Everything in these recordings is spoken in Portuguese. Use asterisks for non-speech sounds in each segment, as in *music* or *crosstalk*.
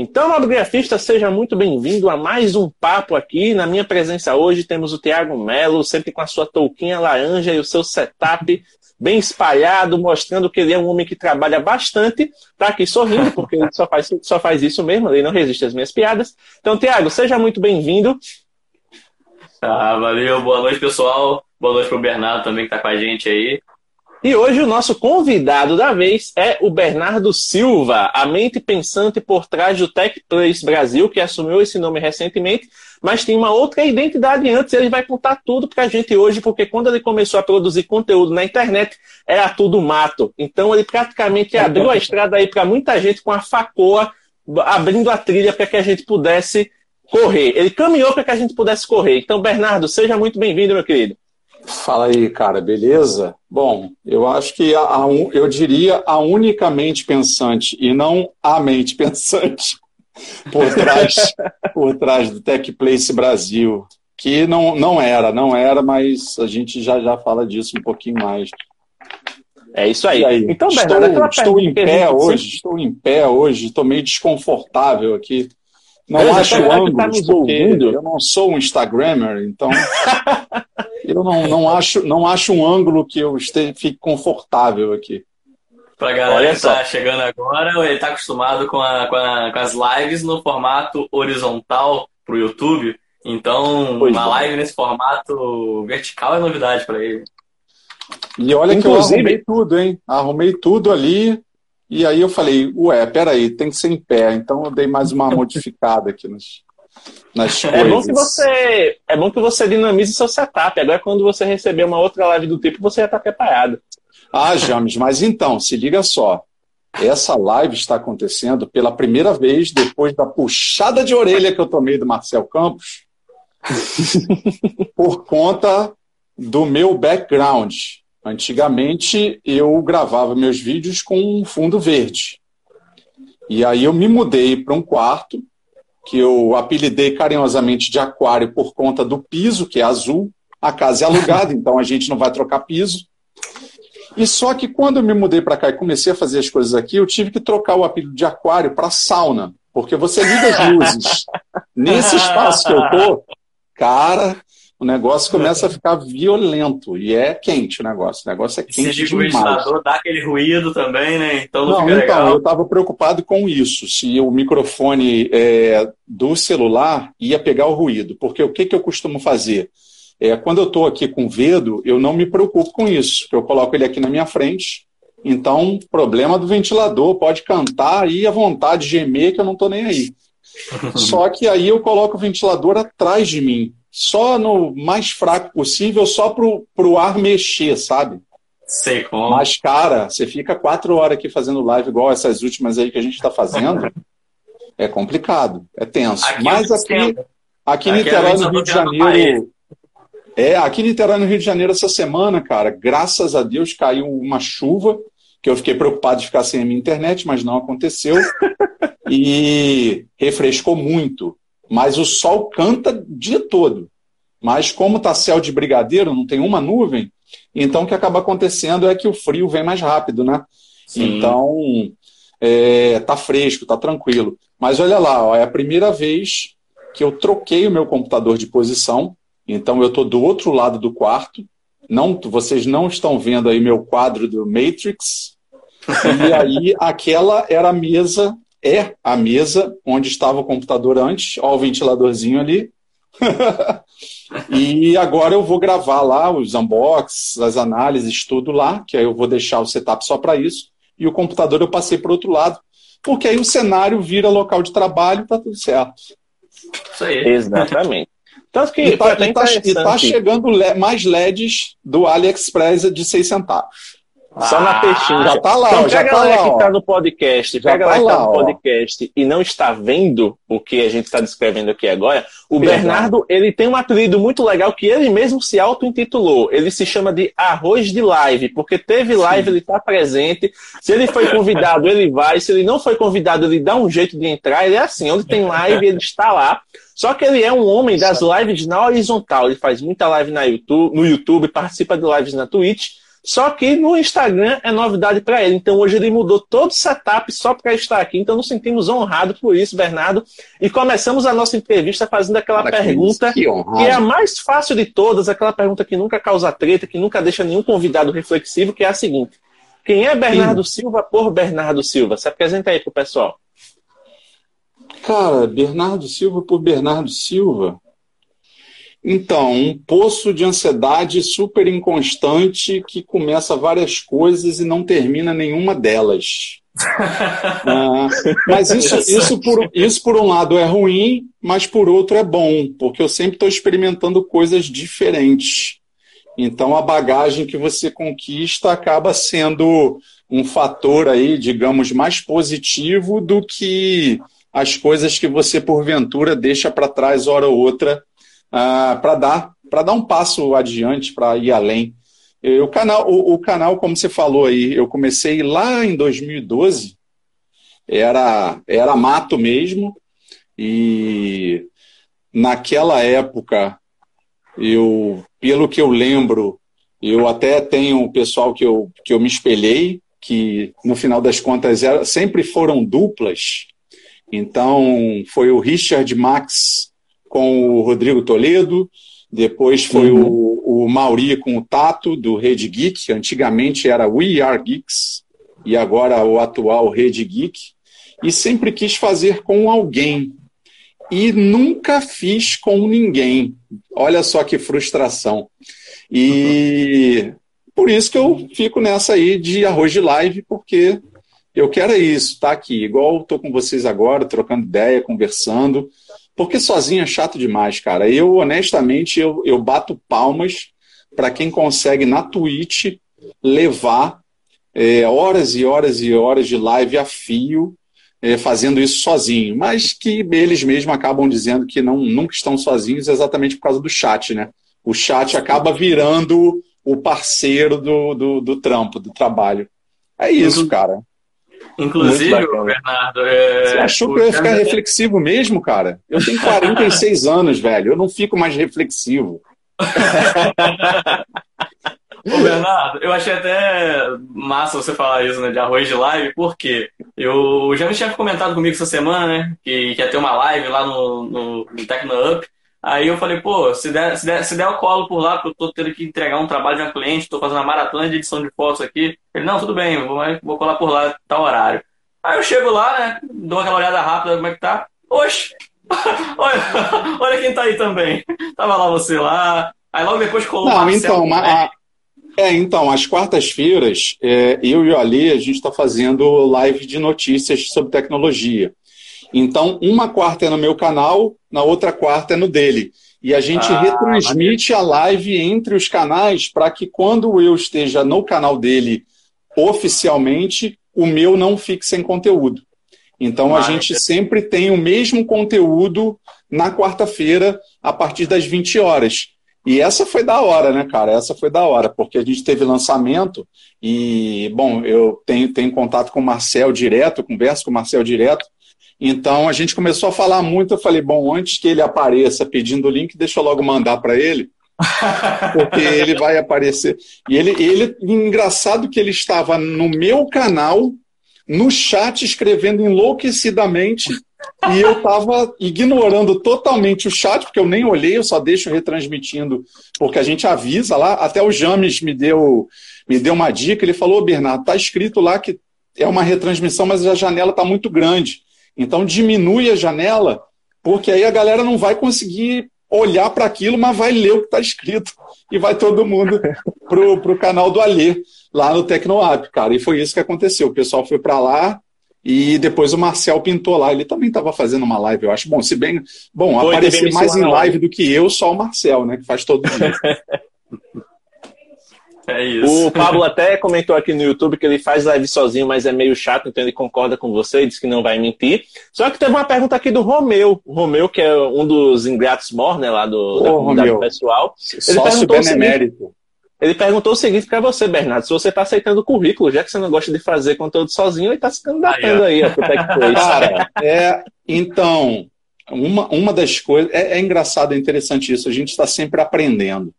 Então, nobregrafista, seja muito bem-vindo a mais um papo aqui. Na minha presença hoje temos o Tiago Melo, sempre com a sua touquinha laranja e o seu setup bem espalhado, mostrando que ele é um homem que trabalha bastante. Tá aqui sorrindo, porque ele só faz, só faz isso mesmo, ele não resiste às minhas piadas. Então, Tiago, seja muito bem-vindo. Ah, valeu, boa noite, pessoal. Boa noite pro Bernardo também que tá com a gente aí. E hoje o nosso convidado da vez é o Bernardo Silva, a mente pensante por trás do Tech Place Brasil, que assumiu esse nome recentemente, mas tem uma outra identidade antes. Ele vai contar tudo para a gente hoje, porque quando ele começou a produzir conteúdo na internet, era tudo mato. Então ele praticamente abriu a estrada aí para muita gente com a facoa, abrindo a trilha para que a gente pudesse correr. Ele caminhou para que a gente pudesse correr. Então, Bernardo, seja muito bem-vindo, meu querido. Fala aí, cara, beleza? Bom, eu acho que a, a, eu diria a unicamente pensante e não a mente pensante *laughs* por trás, por trás do Tech Place Brasil, que não, não era, não era, mas a gente já já fala disso um pouquinho mais. É isso aí. aí? Então, Bernardo, estou, estou em pé hoje, sempre... estou em pé hoje, estou meio desconfortável aqui. Não eu acho ângulos, tá porque eu não sou um Instagrammer, então *laughs* eu não, não, acho, não acho um ângulo que eu esteja, fique confortável aqui. Pra galera Olha que tá chegando agora, ele tá acostumado com, a, com, a, com, as lives no formato horizontal pro YouTube. Então, pois uma é. live nesse formato vertical é novidade para ele. E olha Inclusive... que eu arrumei tudo, hein? Arrumei tudo ali. E aí eu falei, ué, peraí, tem que ser em pé. Então eu dei mais uma modificada aqui nas, nas coisas. É bom que você, é bom que você dinamize seu setup. Agora, quando você receber uma outra live do tipo, você já está preparado. Ah, James, mas então, se liga só. Essa live está acontecendo pela primeira vez depois da puxada de orelha que eu tomei do Marcel Campos, *laughs* por conta do meu background. Antigamente eu gravava meus vídeos com um fundo verde. E aí eu me mudei para um quarto que eu apelidei carinhosamente de aquário por conta do piso, que é azul. A casa é alugada, então a gente não vai trocar piso. E só que quando eu me mudei para cá e comecei a fazer as coisas aqui, eu tive que trocar o apelido de aquário para sauna, porque você liga as luzes. *laughs* Nesse espaço que eu tô, cara, o negócio começa a ficar violento. E é quente o negócio. O negócio é quente. Se o ventilador dá aquele ruído também, né? Então não, não então, legal. eu estava preocupado com isso. Se o microfone é, do celular ia pegar o ruído. Porque o que, que eu costumo fazer? É, quando eu estou aqui com o Vedo, eu não me preocupo com isso. Eu coloco ele aqui na minha frente. Então, problema do ventilador, pode cantar aí à vontade, gemer, que eu não estou nem aí. *laughs* Só que aí eu coloco o ventilador atrás de mim só no mais fraco possível, só pro, pro ar mexer, sabe? Sei como. Mas, cara, você fica quatro horas aqui fazendo live igual essas últimas aí que a gente está fazendo. é complicado, é tenso. Aqui Mas aqui, aqui em Niterói, no Rio de Janeiro. É, aqui em Niterói, no Rio de Janeiro, essa semana, cara, graças a Deus caiu uma chuva, que eu fiquei preocupado de ficar sem a minha internet, mas não aconteceu. *laughs* e refrescou muito mas o sol canta o dia todo. Mas como está céu de brigadeiro, não tem uma nuvem, então o que acaba acontecendo é que o frio vem mais rápido, né? Sim. Então é, tá fresco, tá tranquilo. Mas olha lá, ó, é a primeira vez que eu troquei o meu computador de posição. Então eu estou do outro lado do quarto. Não, vocês não estão vendo aí meu quadro do Matrix. *laughs* E aí aquela era a mesa é a mesa onde estava o computador antes, ó, o ventiladorzinho ali. *laughs* e agora eu vou gravar lá os unboxes, as análises, tudo lá, que aí eu vou deixar o setup só para isso. E o computador eu passei para o outro lado, porque aí o cenário vira local de trabalho, tá tudo certo. Isso aí. Exatamente. Tanto que e tá, e tá, e tá chegando mais LEDs do AliExpress de 6 centavos. Só na peixinha. Já tá lá, então, já tá lá. que tá no podcast, já galera tá que tá no podcast e não está vendo o que a gente está descrevendo aqui agora, o Bernardo, ele tem um apelido muito legal que ele mesmo se auto-intitulou. Ele se chama de Arroz de Live, porque teve live, Sim. ele está presente. Se ele foi convidado, ele vai. Se ele não foi convidado, ele dá um jeito de entrar. Ele é assim, onde tem live, ele está lá. Só que ele é um homem das lives na horizontal. Ele faz muita live na YouTube, no YouTube, participa de lives na Twitch. Só que no Instagram é novidade para ele. Então hoje ele mudou todo o setup só para estar aqui. Então nos sentimos honrados por isso, Bernardo. E começamos a nossa entrevista fazendo aquela Cara, pergunta que, que, é a mais fácil de todas, aquela pergunta que nunca causa treta, que nunca deixa nenhum convidado reflexivo, que é a seguinte: Quem é Bernardo Sim. Silva por Bernardo Silva? Se apresenta aí pro pessoal. Cara, Bernardo Silva por Bernardo Silva. Então, um poço de ansiedade super inconstante que começa várias coisas e não termina nenhuma delas. *laughs* ah, mas isso, isso, por, isso, por um lado, é ruim, mas por outro é bom, porque eu sempre estou experimentando coisas diferentes. Então, a bagagem que você conquista acaba sendo um fator aí, digamos, mais positivo do que as coisas que você, porventura, deixa para trás hora ou outra uh, para dar para dar um passo adiante, para ir além. o, canal, o, o, canal, como você falou aí, eu comecei lá em 2012, era, era mato mesmo, e naquela época, eu, pelo que eu lembro, eu até tenho o pessoal que eu, que eu me espelhei, que no final das contas era, sempre foram duplas. Então, foi o Richard Max com o Rodrigo Toledo, depois foi uhum. o, o Mauri com o Tato, do Rede Geek, antigamente era We Are Geeks, e agora o atual Rede Geek, e sempre quis fazer com alguém, e nunca fiz com ninguém. Olha só que frustração. E por isso que eu fico nessa aí de arroz de live, porque eu quero é isso, tá aqui, igual estou com vocês agora, trocando ideia, conversando, porque sozinho é chato demais, cara. Eu, honestamente, eu, eu bato palmas para quem consegue na Twitch levar é, horas e horas e horas de live a fio, é, fazendo isso sozinho. Mas que eles mesmos acabam dizendo que não, nunca estão sozinhos exatamente por causa do chat, né? O chat acaba virando o parceiro do, do, do trampo, do trabalho. É isso, cara. Inclusive, Bernardo. É... Você achou que eu ia ficar reflexivo mesmo, cara? Eu tenho 46 *laughs* anos, velho. Eu não fico mais reflexivo. *laughs* Ô, Bernardo, eu achei até massa você falar isso, né, de arroz de live, porque eu já me tinha comentado comigo essa semana, né, que, que ia ter uma live lá no, no, no Tecno Up, Aí eu falei, pô, se der, se der, se der o colo por lá, porque eu tô tendo que entregar um trabalho de uma cliente, tô fazendo uma maratona de edição de fotos aqui. Ele, não, tudo bem, vou, vou colar por lá, tal horário. Aí eu chego lá, né, dou aquela olhada rápida, como é que tá? Oxe, *laughs* olha, *laughs* olha quem tá aí também. Tava lá você lá, aí logo depois colou Não, então, a, é, então, às quartas-feiras, é, eu e o Ali, a gente está fazendo live de notícias sobre tecnologia. Então, uma quarta é no meu canal, na outra quarta é no dele. E a gente ah, retransmite a live entre os canais para que quando eu esteja no canal dele oficialmente, o meu não fique sem conteúdo. Então a gente sempre tem o mesmo conteúdo na quarta-feira, a partir das 20 horas. E essa foi da hora, né, cara? Essa foi da hora, porque a gente teve lançamento e, bom, eu tenho, tenho contato com o Marcel direto, converso com o Marcel direto, então a gente começou a falar muito. Eu falei, bom, antes que ele apareça pedindo o link, deixa eu logo mandar para ele, *laughs* porque ele vai aparecer. E ele, ele, engraçado que ele estava no meu canal, no chat, escrevendo enlouquecidamente, e eu estava ignorando totalmente o chat, porque eu nem olhei, eu só deixo retransmitindo, porque a gente avisa lá. Até o James me deu, me deu uma dica. Ele falou, Bernardo, tá escrito lá que é uma retransmissão, mas a janela está muito grande. Então diminui a janela, porque aí a galera não vai conseguir olhar para aquilo, mas vai ler o que está escrito. E vai todo mundo *laughs* pro, pro canal do Alê, lá no Tecnoapp, cara. E foi isso que aconteceu. O pessoal foi para lá e depois o Marcel pintou lá. Ele também estava fazendo uma live, eu acho. Bom, se bem. Bom, foi aparecer mais em live do que eu, só o Marcel, né? Que faz todo dia. *laughs* É isso. O *laughs* Pablo até comentou aqui no YouTube que ele faz live sozinho, mas é meio chato, então ele concorda com você e diz que não vai mentir. Só que teve uma pergunta aqui do Romeu. O Romeu, que é um dos ingratos mor, né, lá do, Ô, da comunidade Romeu. pessoal. Ele Sócio perguntou benemérito. o seguinte, ele perguntou o seguinte para você, Bernardo, se você está aceitando o currículo, já que você não gosta de fazer conteúdo sozinho, ele está se candidatando aí, aí ó, *laughs* Cara, é, então, uma, uma das coisas, é, é engraçado, é interessante isso, a gente está sempre aprendendo.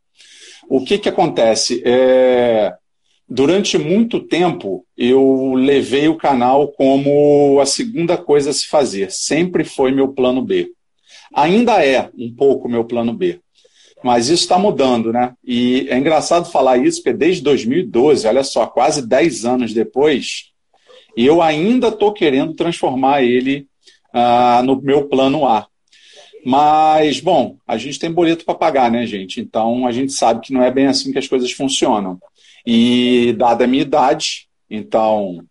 O que, que acontece? É, durante muito tempo, eu levei o canal como a segunda coisa a se fazer. Sempre foi meu plano B. Ainda é um pouco meu plano B. Mas isso está mudando, né? E é engraçado falar isso, porque desde 2012, olha só, quase 10 anos depois, eu ainda estou querendo transformar ele ah, no meu plano A. Mas, bom, a gente tem boleto para pagar, né, gente? Então a gente sabe que não é bem assim que as coisas funcionam. E, dada a minha idade, então,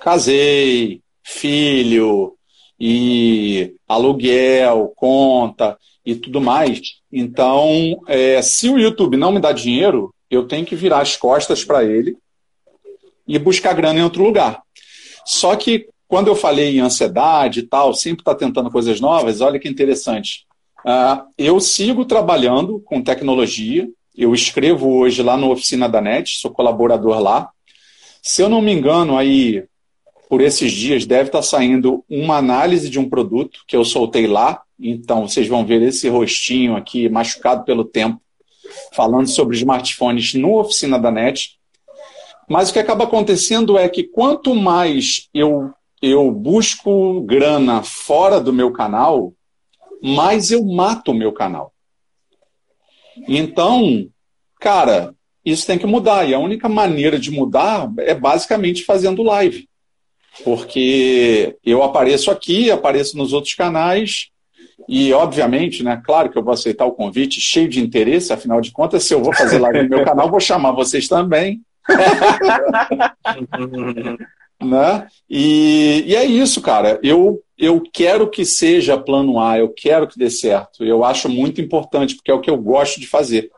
casei, filho, e aluguel, conta e tudo mais. Então, é, se o YouTube não me dá dinheiro, eu tenho que virar as costas para ele e buscar grana em outro lugar. Só que quando eu falei em ansiedade e tal, sempre está tentando coisas novas, olha que interessante. Uh, eu sigo trabalhando com tecnologia, eu escrevo hoje lá no Oficina da NET, sou colaborador lá. Se eu não me engano, aí por esses dias deve estar tá saindo uma análise de um produto que eu soltei lá. Então vocês vão ver esse rostinho aqui machucado pelo tempo, falando sobre smartphones no Oficina da NET. Mas o que acaba acontecendo é que quanto mais eu eu busco grana fora do meu canal, mais eu mato o meu canal. Então, cara, isso tem que mudar. E a única maneira de mudar é basicamente fazendo live. Porque eu apareço aqui, apareço nos outros canais, e, obviamente, né, claro que eu vou aceitar o convite, cheio de interesse, afinal de contas, se eu vou fazer live no meu canal, vou chamar vocês também. *laughs* Né? E, e é isso, cara. Eu, eu quero que seja plano A, eu quero que dê certo. Eu acho muito importante, porque é o que eu gosto de fazer.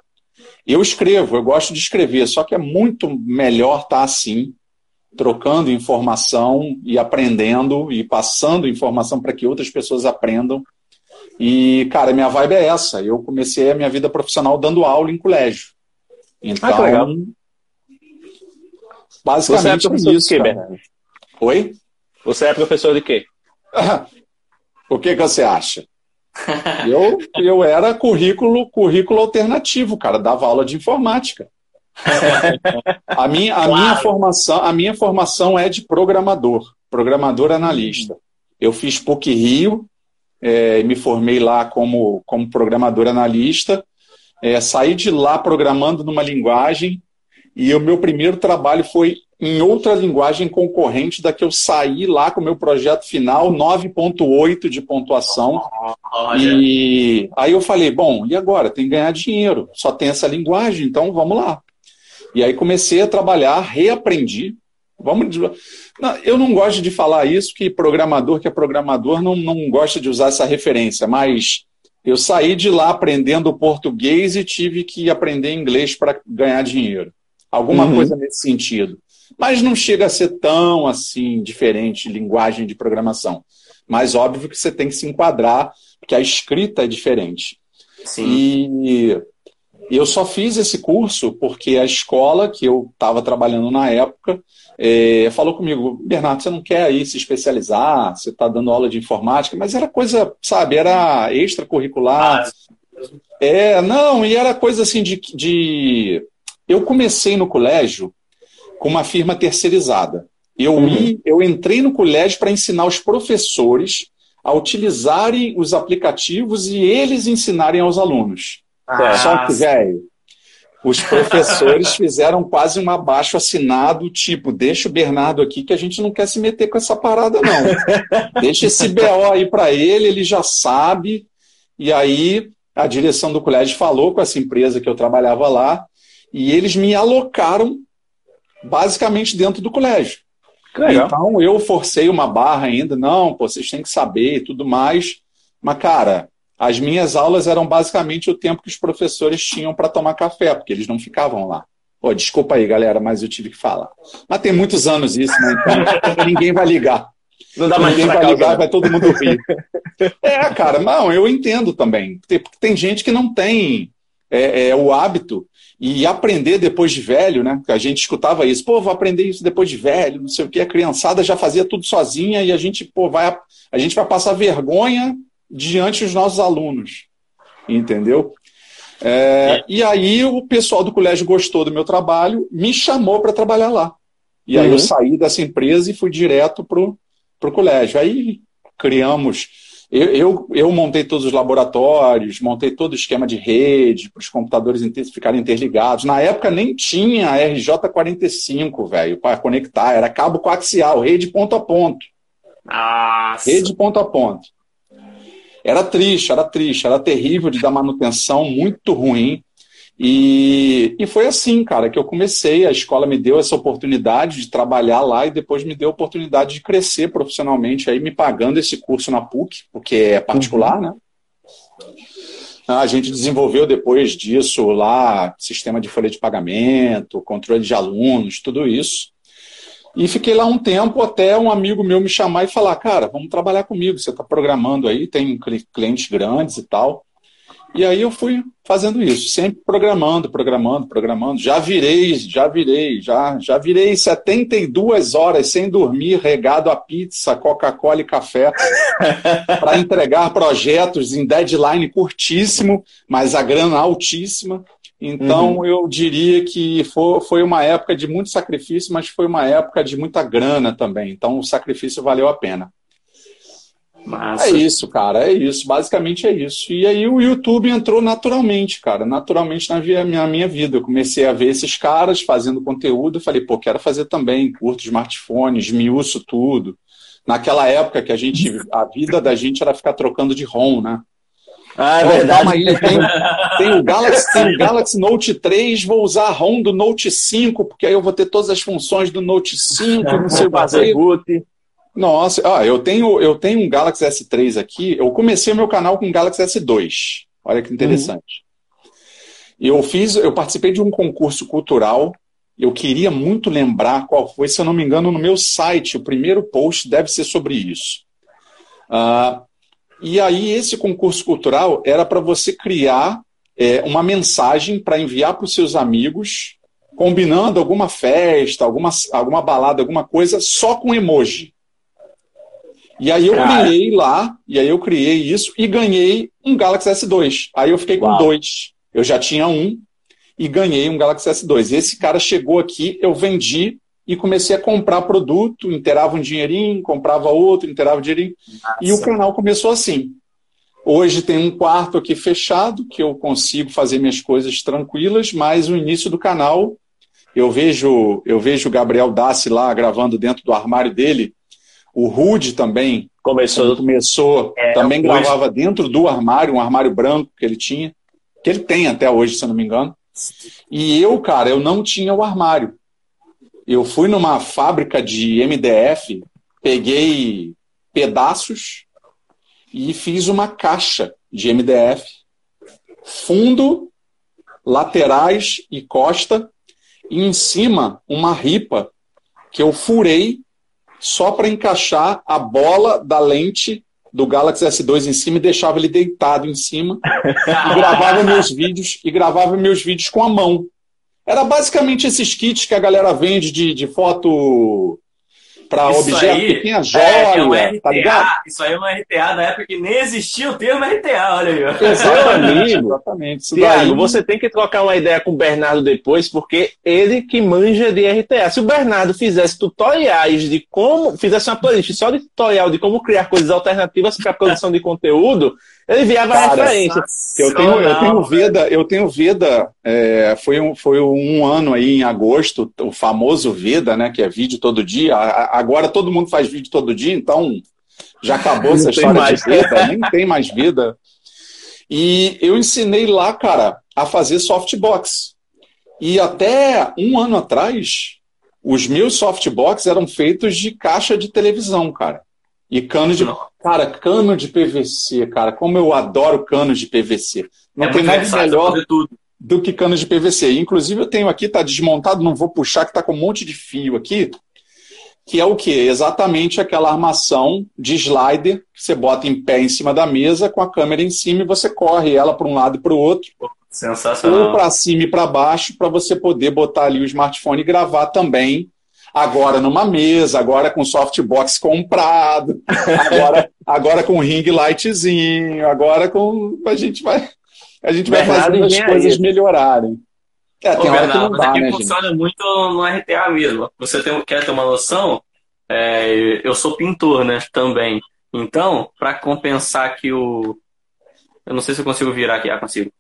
Eu escrevo, eu gosto de escrever, só que é muito melhor estar tá assim, trocando informação e aprendendo e passando informação para que outras pessoas aprendam. E, cara, minha vibe é essa. Eu comecei a minha vida profissional dando aula em colégio. Então, ah, que legal. basicamente Você é isso. Que, Oi? Você é professor de quê? *laughs* o que, que você acha? *laughs* eu, eu era currículo, currículo alternativo, cara, dava aula de informática. *laughs* a minha, a, claro. minha formação, a minha formação é de programador, programador analista. Eu fiz PUC Rio, é, me formei lá como, como programador analista, é, saí de lá programando numa linguagem, e o meu primeiro trabalho foi em outra linguagem concorrente da que eu saí lá com o meu projeto final, 9.8 de pontuação. Olha. E aí eu falei, bom, e agora? Tem que ganhar dinheiro. Só tem essa linguagem, então vamos lá. E aí comecei a trabalhar, reaprendi. Vamos não, eu não gosto de falar isso, que programador que é programador não, não gosta de usar essa referência, mas eu saí de lá aprendendo português e tive que aprender inglês para ganhar dinheiro. Alguma uhum. coisa nesse sentido mas não chega a ser tão assim diferente linguagem de programação. Mas óbvio que você tem que se enquadrar, porque a escrita é diferente. Sim. E eu só fiz esse curso porque a escola que eu estava trabalhando na época é, falou comigo, Bernardo, você não quer aí se especializar, você está dando aula de informática, mas era coisa, sabe, era extracurricular. Ah, é, não, e era coisa assim de, de. Eu comecei no colégio com uma firma terceirizada. Eu, uhum. eu entrei no colégio para ensinar os professores a utilizarem os aplicativos e eles ensinarem aos alunos. Ah, Só que, velho, os professores *laughs* fizeram quase um abaixo assinado, tipo, deixa o Bernardo aqui que a gente não quer se meter com essa parada, não. deixa esse BO aí para ele, ele já sabe. E aí a direção do colégio falou com essa empresa que eu trabalhava lá, e eles me alocaram basicamente dentro do colégio. Então eu forcei uma barra ainda, não, pô, vocês têm que saber e tudo mais. Mas, cara, as minhas aulas eram basicamente o tempo que os professores tinham para tomar café, porque eles não ficavam lá. Pô, desculpa aí, galera, mas eu tive que falar. Mas tem muitos anos isso, né? Então *laughs* ninguém vai ligar. Não dá mais Ninguém vai ligar, né? vai todo mundo rir. *laughs* é, cara, não, eu entendo também. Tem, tem gente que não tem é, é, o hábito e aprender depois de velho, né? A gente escutava isso, pô, vou aprender isso depois de velho, não sei o que. A criançada já fazia tudo sozinha e a gente, pô, vai, a gente vai passar vergonha diante dos nossos alunos, entendeu? É, e aí o pessoal do colégio gostou do meu trabalho, me chamou para trabalhar lá. E aí eu uhum. saí dessa empresa e fui direto para o colégio. Aí criamos. Eu, eu, eu, montei todos os laboratórios, montei todo o esquema de rede para os computadores ficarem interligados. Na época nem tinha RJ45, velho, para conectar. Era cabo coaxial, rede ponto a ponto. Nossa. Rede ponto a ponto. Era triste, era triste, era terrível de dar manutenção, muito ruim. E, e foi assim, cara, que eu comecei. A escola me deu essa oportunidade de trabalhar lá e depois me deu a oportunidade de crescer profissionalmente, aí me pagando esse curso na PUC, porque é particular, uhum. né? A gente desenvolveu depois disso lá sistema de folha de pagamento, controle de alunos, tudo isso. E fiquei lá um tempo até um amigo meu me chamar e falar: Cara, vamos trabalhar comigo. Você está programando aí, tem clientes grandes e tal. E aí eu fui fazendo isso, sempre programando, programando, programando. Já virei, já virei, já, já virei 72 horas sem dormir, regado a pizza, Coca-Cola e café, *laughs* para entregar projetos em deadline curtíssimo, mas a grana altíssima. Então, uhum. eu diria que foi, foi uma época de muito sacrifício, mas foi uma época de muita grana também. Então, o sacrifício valeu a pena. Massa. É isso, cara, é isso. Basicamente é isso. E aí o YouTube entrou naturalmente, cara, naturalmente na minha, minha vida. Eu comecei a ver esses caras fazendo conteúdo. Falei, pô, quero fazer também. Curto smartphone, esmiuço tudo. Naquela época que a gente, a vida da gente era ficar trocando de ROM, né? Ah, é verdade. Aí, tem, tem, o Galaxy, tem o Galaxy Note 3, vou usar a ROM do Note 5, porque aí eu vou ter todas as funções do Note 5, não sei o que. Nossa, ah, eu tenho, eu tenho um Galaxy S3 aqui. Eu comecei o meu canal com o Galaxy S2. Olha que interessante. Uhum. Eu fiz, eu participei de um concurso cultural. Eu queria muito lembrar qual foi, se eu não me engano, no meu site. O primeiro post deve ser sobre isso. Uh, e aí, esse concurso cultural era para você criar é, uma mensagem para enviar para os seus amigos, combinando alguma festa, alguma, alguma balada, alguma coisa, só com emoji. E aí eu Cara. criei lá, e aí eu criei isso e ganhei um Galaxy S2. Aí eu fiquei com Uau. dois. Eu já tinha um e ganhei um Galaxy S2. Esse cara chegou aqui, eu vendi e comecei a comprar produto, inteirava um dinheirinho, comprava outro, inteirava um dinheirinho. Nossa. E o canal começou assim. Hoje tem um quarto aqui fechado, que eu consigo fazer minhas coisas tranquilas, mas o início do canal, eu vejo eu vejo o Gabriel Dassi lá gravando dentro do armário dele. O Rude também começou, começou é, também gravava dentro do armário, um armário branco que ele tinha, que ele tem até hoje, se eu não me engano. E eu, cara, eu não tinha o armário eu fui numa fábrica de MDF, peguei pedaços e fiz uma caixa de MDF, fundo, laterais e costa, e em cima uma ripa que eu furei só para encaixar a bola da lente do Galaxy S2 em cima e deixava ele deitado em cima e gravava *laughs* meus vídeos e gravava meus vídeos com a mão. Era basicamente esses kits que a galera vende de, de foto para objeto aí, que tinha joia, é, é um RTA, tá ligado? Isso aí é uma RTA da época que nem existia o termo RTA, olha aí. Exatamente. *laughs* exatamente. Tiago, você tem que trocar uma ideia com o Bernardo depois, porque ele que manja de RTA. Se o Bernardo fizesse tutoriais de como, fizesse uma playlist só de tutorial de como criar coisas alternativas para produção de conteúdo, ele enviava Cara, referência. Eu tenho, eu tenho Veda, eu tenho Veda, é, foi, um, foi um ano aí em agosto, o famoso Veda, né? Que é vídeo todo dia. Agora todo mundo faz vídeo todo dia, então já acabou essa história mais. de Veda, nem tem mais vida. E eu ensinei lá, cara, a fazer softbox. E até um ano atrás, os meus softbox eram feitos de caixa de televisão, cara. E cano de. Cara, cano de PVC, cara, como eu adoro cano de PVC. Não é tem nada melhor. do que cano de PVC. Inclusive, eu tenho aqui, está desmontado, não vou puxar, que está com um monte de fio aqui, que é o que? Exatamente aquela armação de slider que você bota em pé em cima da mesa, com a câmera em cima e você corre ela para um lado e para o outro. Sensacional. Ou para cima e para baixo, para você poder botar ali o smartphone e gravar também. Agora numa mesa, agora com softbox comprado, agora, agora com ring lightzinho, agora com. A gente vai a gente vai fazendo as coisas melhorarem. É, tem Ô, que não dá, né, funciona gente? muito no RTA mesmo. Você tem, quer ter uma noção? É, eu sou pintor, né, também. Então, para compensar aqui o... Eu não sei se eu consigo virar aqui. Ah, consigo.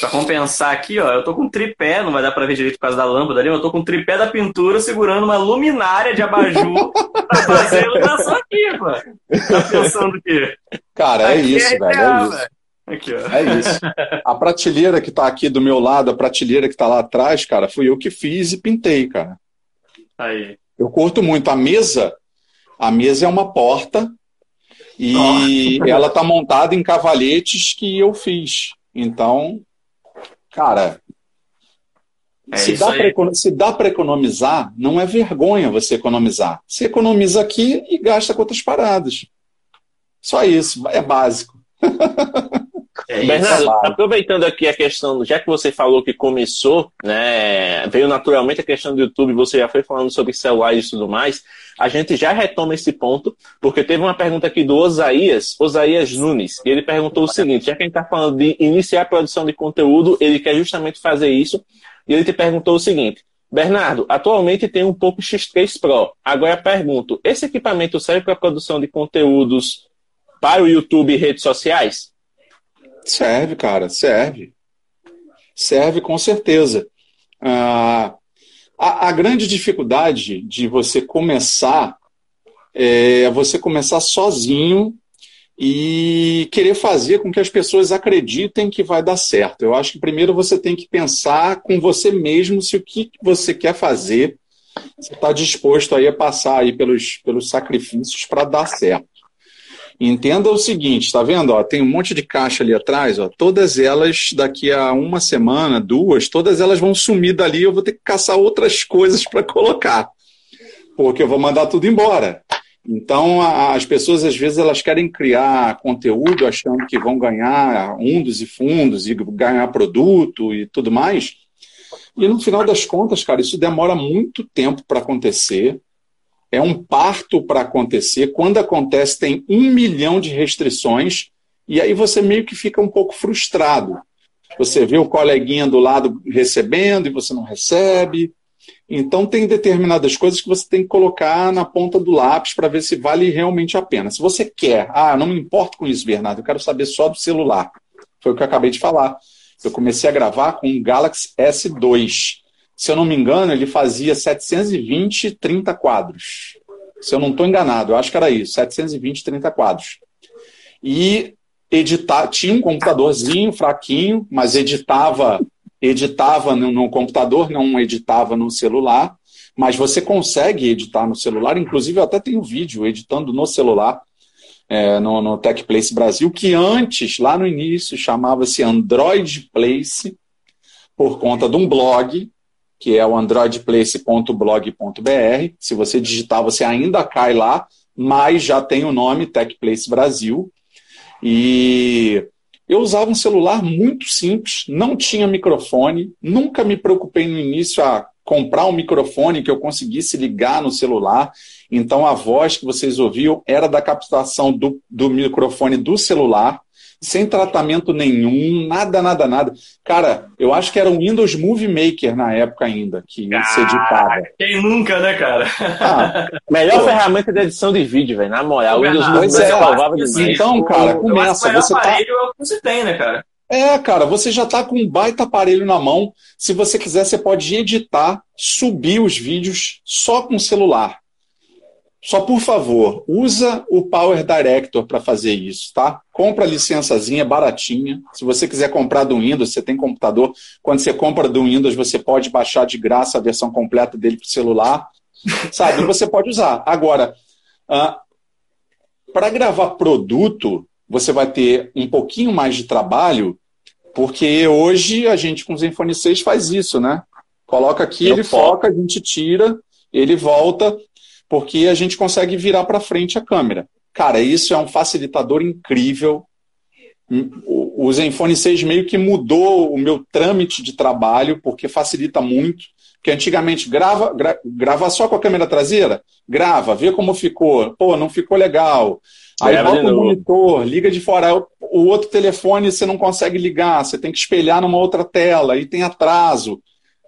Para compensar aqui, ó, eu tô com um tripé, não vai dar para ver direito por causa da lâmpada ali, mas eu tô com um tripé da pintura segurando uma luminária de abajur *laughs* para fazer a iluminação aqui, mano. Tá pensando o quê? Cara, é isso, é velho, é isso. Aqui, ó. É isso. A prateleira que está aqui do meu lado, a prateleira que está lá atrás, cara, fui eu que fiz e pintei, cara. Aí. Eu curto muito. A mesa, a mesa é uma porta e Nossa. ela tá montada em cavalhetes que eu fiz. Então, cara, é se, dá pra, se dá para economizar, não é vergonha você economizar. Você economiza aqui e gasta com outras paradas. Só isso, é básico. *laughs* É Bernardo, aproveitando aqui a questão, já que você falou que começou, né, veio naturalmente a questão do YouTube, você já foi falando sobre celulares e tudo mais, a gente já retoma esse ponto, porque teve uma pergunta aqui do Osaías, Osaías Nunes, e ele perguntou o seguinte, já que a gente está falando de iniciar a produção de conteúdo, ele quer justamente fazer isso, e ele te perguntou o seguinte, Bernardo, atualmente tem um pouco X3 Pro. Agora pergunto, esse equipamento serve para produção de conteúdos para o YouTube e redes sociais? Serve, cara, serve. Serve com certeza. Ah, a, a, grande dificuldade de você começar é você começar sozinho e querer fazer com que as pessoas acreditem que vai dar certo. Eu acho que primeiro você tem que pensar com você mesmo se o que você quer fazer você está disposto aí a passar aí pelos, pelos sacrifícios para dar certo. Entenda o seguinte, tá vendo? Ó, tem um monte de caixa ali atrás, ó, todas elas daqui a uma semana, duas, todas elas vão sumir dali, eu vou ter que caçar outras coisas para colocar, porque eu vou mandar tudo embora. Então, as pessoas às vezes elas querem criar conteúdo achando que vão ganhar undos e fundos e ganhar produto e tudo mais. E no final das contas, cara, isso demora muito tempo para acontecer é um parto para acontecer. Quando acontece, tem um milhão de restrições, e aí você meio que fica um pouco frustrado. Você vê o coleguinha do lado recebendo e você não recebe. Então, tem determinadas coisas que você tem que colocar na ponta do lápis para ver se vale realmente a pena. Se você quer, ah, não me importo com isso, Bernardo, eu quero saber só do celular. Foi o que eu acabei de falar. Eu comecei a gravar com um Galaxy S2 se eu não me engano, ele fazia 720, 30 quadros. Se eu não estou enganado, eu acho que era isso, 720, 30 quadros. E editar, tinha um computadorzinho fraquinho, mas editava editava no, no, computador, não editava no celular, mas você consegue editar no celular, inclusive eu até tenho vídeo editando no celular, é, no, no TechPlace Brasil, que antes, lá no início, chamava-se Android Place, por conta de um blog que é o androidplace.blog.br. Se você digitar, você ainda cai lá, mas já tem o nome TechPlace Brasil. E eu usava um celular muito simples, não tinha microfone, nunca me preocupei no início a comprar um microfone que eu conseguisse ligar no celular. Então a voz que vocês ouviam era da captação do, do microfone do celular sem tratamento nenhum, nada, nada, nada. Cara, eu acho que era o Windows Movie Maker na época ainda, que Caraca, se editava. Quem nunca, né, cara? Ah, melhor pô. ferramenta de edição de vídeo, velho, na moral. O Windows Movie Maker é, salvava demais. Então, cara, começa. Você tá... aparelho é o que você tem, né, cara? É, cara, você já está com um baita aparelho na mão. Se você quiser, você pode editar, subir os vídeos só com o celular. Só por favor, usa o Power Director para fazer isso, tá? Compra a licençazinha baratinha. Se você quiser comprar do Windows, você tem computador. Quando você compra do Windows, você pode baixar de graça a versão completa dele para celular. Sabe? Você pode usar. Agora, uh, para gravar produto, você vai ter um pouquinho mais de trabalho Porque hoje a gente com o Zenfone 6 faz isso, né? Coloca aqui, ele foca, a gente tira, ele volta, porque a gente consegue virar para frente a câmera. Cara, isso é um facilitador incrível. O Zenfone 6 meio que mudou o meu trâmite de trabalho, porque facilita muito. Porque antigamente grava, gra, grava só com a câmera traseira, grava, vê como ficou. Pô, não ficou legal. Aí bota o monitor, liga de fora. O outro telefone você não consegue ligar, você tem que espelhar numa outra tela, aí tem atraso.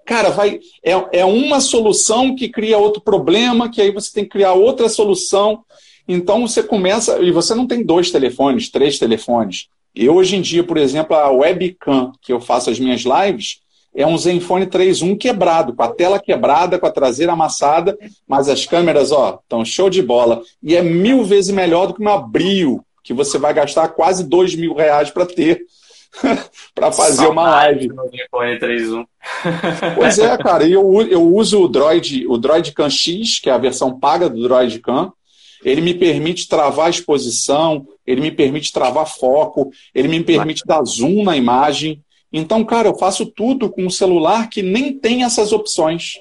Cara, vai é, é uma solução que cria outro problema, que aí você tem que criar outra solução. Então você começa, e você não tem dois telefones, três telefones. Eu, hoje em dia, por exemplo, a webcam que eu faço as minhas lives é um Zenfone 3.1 quebrado, com a tela quebrada, com a traseira amassada, mas as câmeras, ó, estão show de bola. E é mil vezes melhor do que uma Brio, que você vai gastar quase dois mil reais para ter *laughs* para fazer uma live. pois é, *laughs* cara, eu, eu uso o Droid, o Droidcam X, que é a versão paga do Droidcam. Ele me permite travar a exposição, ele me permite travar foco, ele me permite dar zoom na imagem. Então, cara, eu faço tudo com um celular que nem tem essas opções.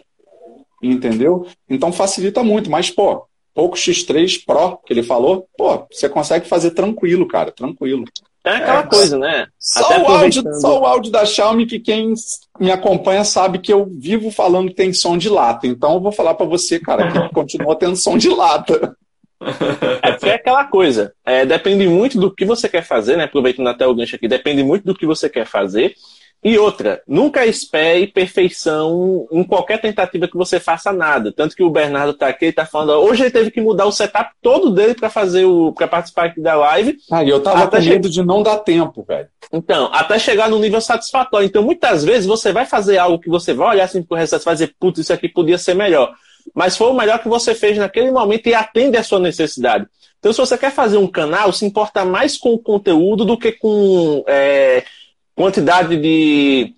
Entendeu? Então facilita muito, mas, pô, pouco X3 Pro que ele falou, pô, você consegue fazer tranquilo, cara, tranquilo. É aquela é, coisa, né? Só o, áudio, só o áudio da Xiaomi que quem me acompanha sabe que eu vivo falando que tem som de lata. Então eu vou falar para você, cara, que *laughs* continua tendo som de lata. É porque é aquela coisa. É, depende muito do que você quer fazer, né? Aproveitando até o gancho aqui, depende muito do que você quer fazer. E outra, nunca espere perfeição em qualquer tentativa que você faça nada. Tanto que o Bernardo tá aqui, ele tá falando, hoje ele teve que mudar o setup todo dele para fazer o para participar aqui da live. Ah, e eu tava até com medo che... de não dar tempo, velho. Então, até chegar no nível satisfatório. Então, muitas vezes você vai fazer algo que você vai olhar assim pro resto, vai dizer, putz, isso aqui podia ser melhor. Mas foi o melhor que você fez naquele momento e atende a sua necessidade. Então, se você quer fazer um canal, se importa mais com o conteúdo do que com é, quantidade de.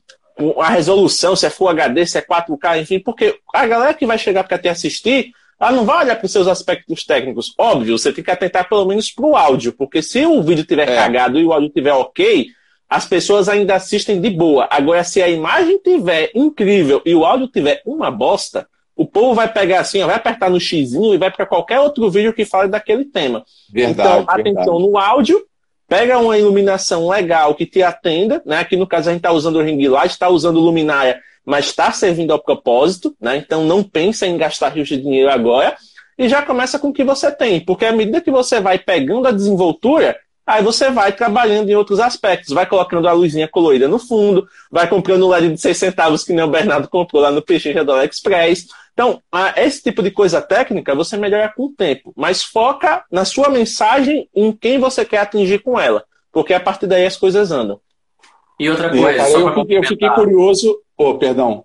a resolução, se é Full HD, se é 4K, enfim, porque a galera que vai chegar para te assistir, ela não vai olhar para os seus aspectos técnicos. Óbvio, você tem que atentar pelo menos para o áudio, porque se o vídeo tiver é. cagado e o áudio tiver ok, as pessoas ainda assistem de boa. Agora, se a imagem tiver incrível e o áudio tiver uma bosta, o povo vai pegar assim, vai apertar no xizinho e vai para qualquer outro vídeo que fale daquele tema. Verdade, então, atenção verdade. no áudio pega uma iluminação legal que te atenda, né? Aqui no caso a gente está usando o ring light, está usando luminária, mas está servindo ao propósito, né? Então não pensa em gastar rios de dinheiro agora e já começa com o que você tem, porque à medida que você vai pegando a desenvoltura, aí você vai trabalhando em outros aspectos, vai colocando a luzinha colorida no fundo, vai comprando um LED de 6 centavos que nem o Bernardo comprou lá no Pechincha do AliExpress, então, esse tipo de coisa técnica você melhora com o tempo, mas foca na sua mensagem em quem você quer atingir com ela, porque a partir daí as coisas andam. E outra coisa, eu, eu, fiquei, eu, fiquei, curioso. Oh, perdão.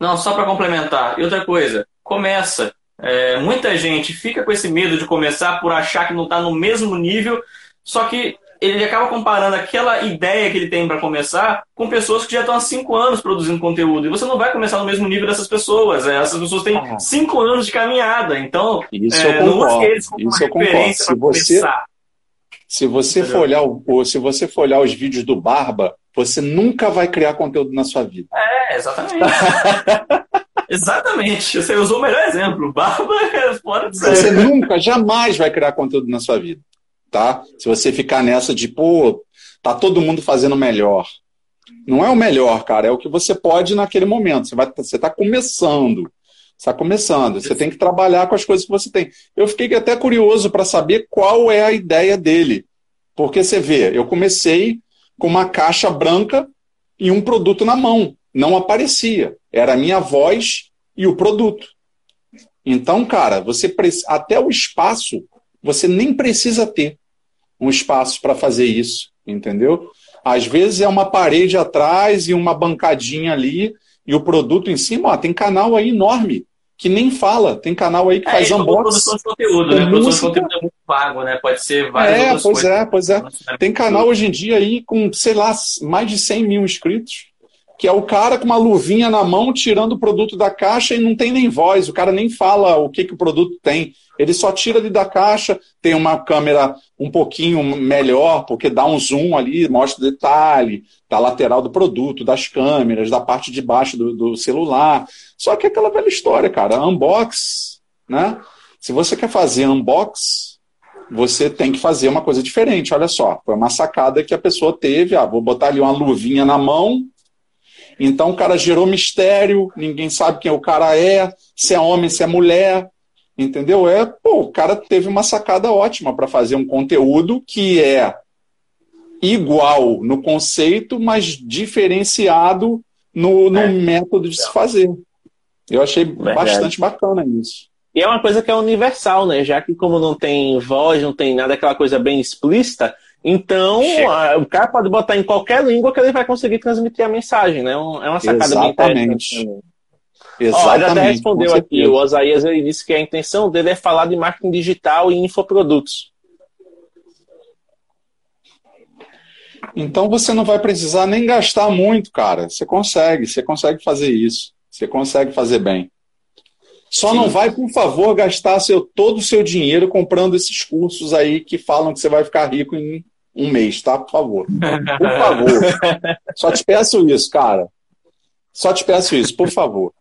Não, só para complementar. E outra coisa, começa. É, muita gente fica com esse medo de começar por achar que não está no mesmo nível, só que ele acaba comparando aquela ideia que ele tem para começar com pessoas que já estão há cinco anos produzindo conteúdo. E você não vai começar no mesmo nível dessas pessoas. É, essas pessoas têm ah. cinco anos de caminhada. Então, isso é, eu concordo. isso eu concordo. Se você, se você for olhar o, se você for olhar os vídeos do Barba, você nunca vai criar conteúdo na sua vida. É, exatamente. *laughs* Exatamente. Você usou o melhor exemplo. Barba é fora do Você nunca, jamais vai criar conteúdo na sua vida tá? Se você ficar nessa de, pô, tá todo mundo fazendo melhor. Não é o melhor, cara, é o que você pode naquele momento. Você vai, você tá começando. Está começando. Você tem que trabalhar com as coisas que você tem. Eu fiquei até curioso para saber qual é a ideia dele. Porque você vê, eu comecei com uma caixa branca e um produto na mão. Não aparecia. Era a minha voz e o produto. Então, cara, você até o espaço você nem precisa ter um espaço para fazer isso, entendeu? Às vezes é uma parede atrás e uma bancadinha ali e o produto em cima, ó, tem canal aí enorme que nem fala, tem canal aí que é, faz unboxing. produção de conteúdo, né? Produção de conteúdo é muito vago, né? Pode ser várias é, pois coisas. É, pois é, Tem canal hoje em dia aí com, sei lá, mais de 100 mil inscritos que é o cara com uma luvinha na mão tirando o produto da caixa e não tem nem voz, o cara nem fala o que, que o produto tem. Ele só tira ali da caixa, tem uma câmera um pouquinho melhor, porque dá um zoom ali, mostra detalhe da lateral do produto, das câmeras, da parte de baixo do, do celular. Só que é aquela velha história, cara. Unbox, né? Se você quer fazer unbox, você tem que fazer uma coisa diferente. Olha só, foi uma sacada que a pessoa teve. Ah, vou botar ali uma luvinha na mão. Então o cara gerou mistério, ninguém sabe quem o cara é, se é homem, se é mulher. Entendeu? É, pô, o cara teve uma sacada ótima para fazer um conteúdo que é igual no conceito, mas diferenciado no, no é. método de se fazer. Eu achei Verdade. bastante bacana isso. E é uma coisa que é universal, né? Já que como não tem voz, não tem nada aquela coisa bem explícita, então a, o cara pode botar em qualquer língua que ele vai conseguir transmitir a mensagem, né? Um, é uma sacada Exatamente. bem interessante. Exatamente. Ó, ele até respondeu aqui, o Osaías ele disse que a intenção dele é falar de marketing digital e infoprodutos. Então você não vai precisar nem gastar muito, cara. Você consegue, você consegue fazer isso. Você consegue fazer bem. Só Sim. não vai, por favor, gastar seu, todo o seu dinheiro comprando esses cursos aí que falam que você vai ficar rico em um mês, tá? Por favor. Por favor. *laughs* Só te peço isso, cara. Só te peço isso, por favor.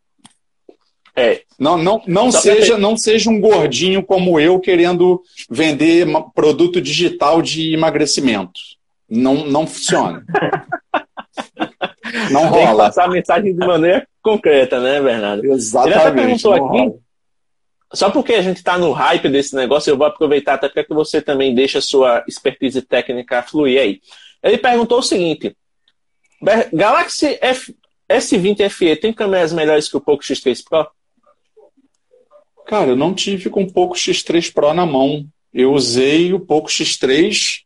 É. Não, não, não, seja, não seja um gordinho como eu querendo vender produto digital de emagrecimento. Não, não funciona. não rola. Tem que passar a mensagem de maneira concreta, né, Bernardo? Exatamente. Ele até perguntou aqui, rola. Só porque a gente está no hype desse negócio, eu vou aproveitar até para que você também deixe a sua expertise técnica fluir aí. Ele perguntou o seguinte: Galaxy F, S20 FE tem câmeras melhores que o Poco X3 Pro? Cara, eu não tive com o Poco X3 Pro na mão. Eu usei o Poco X3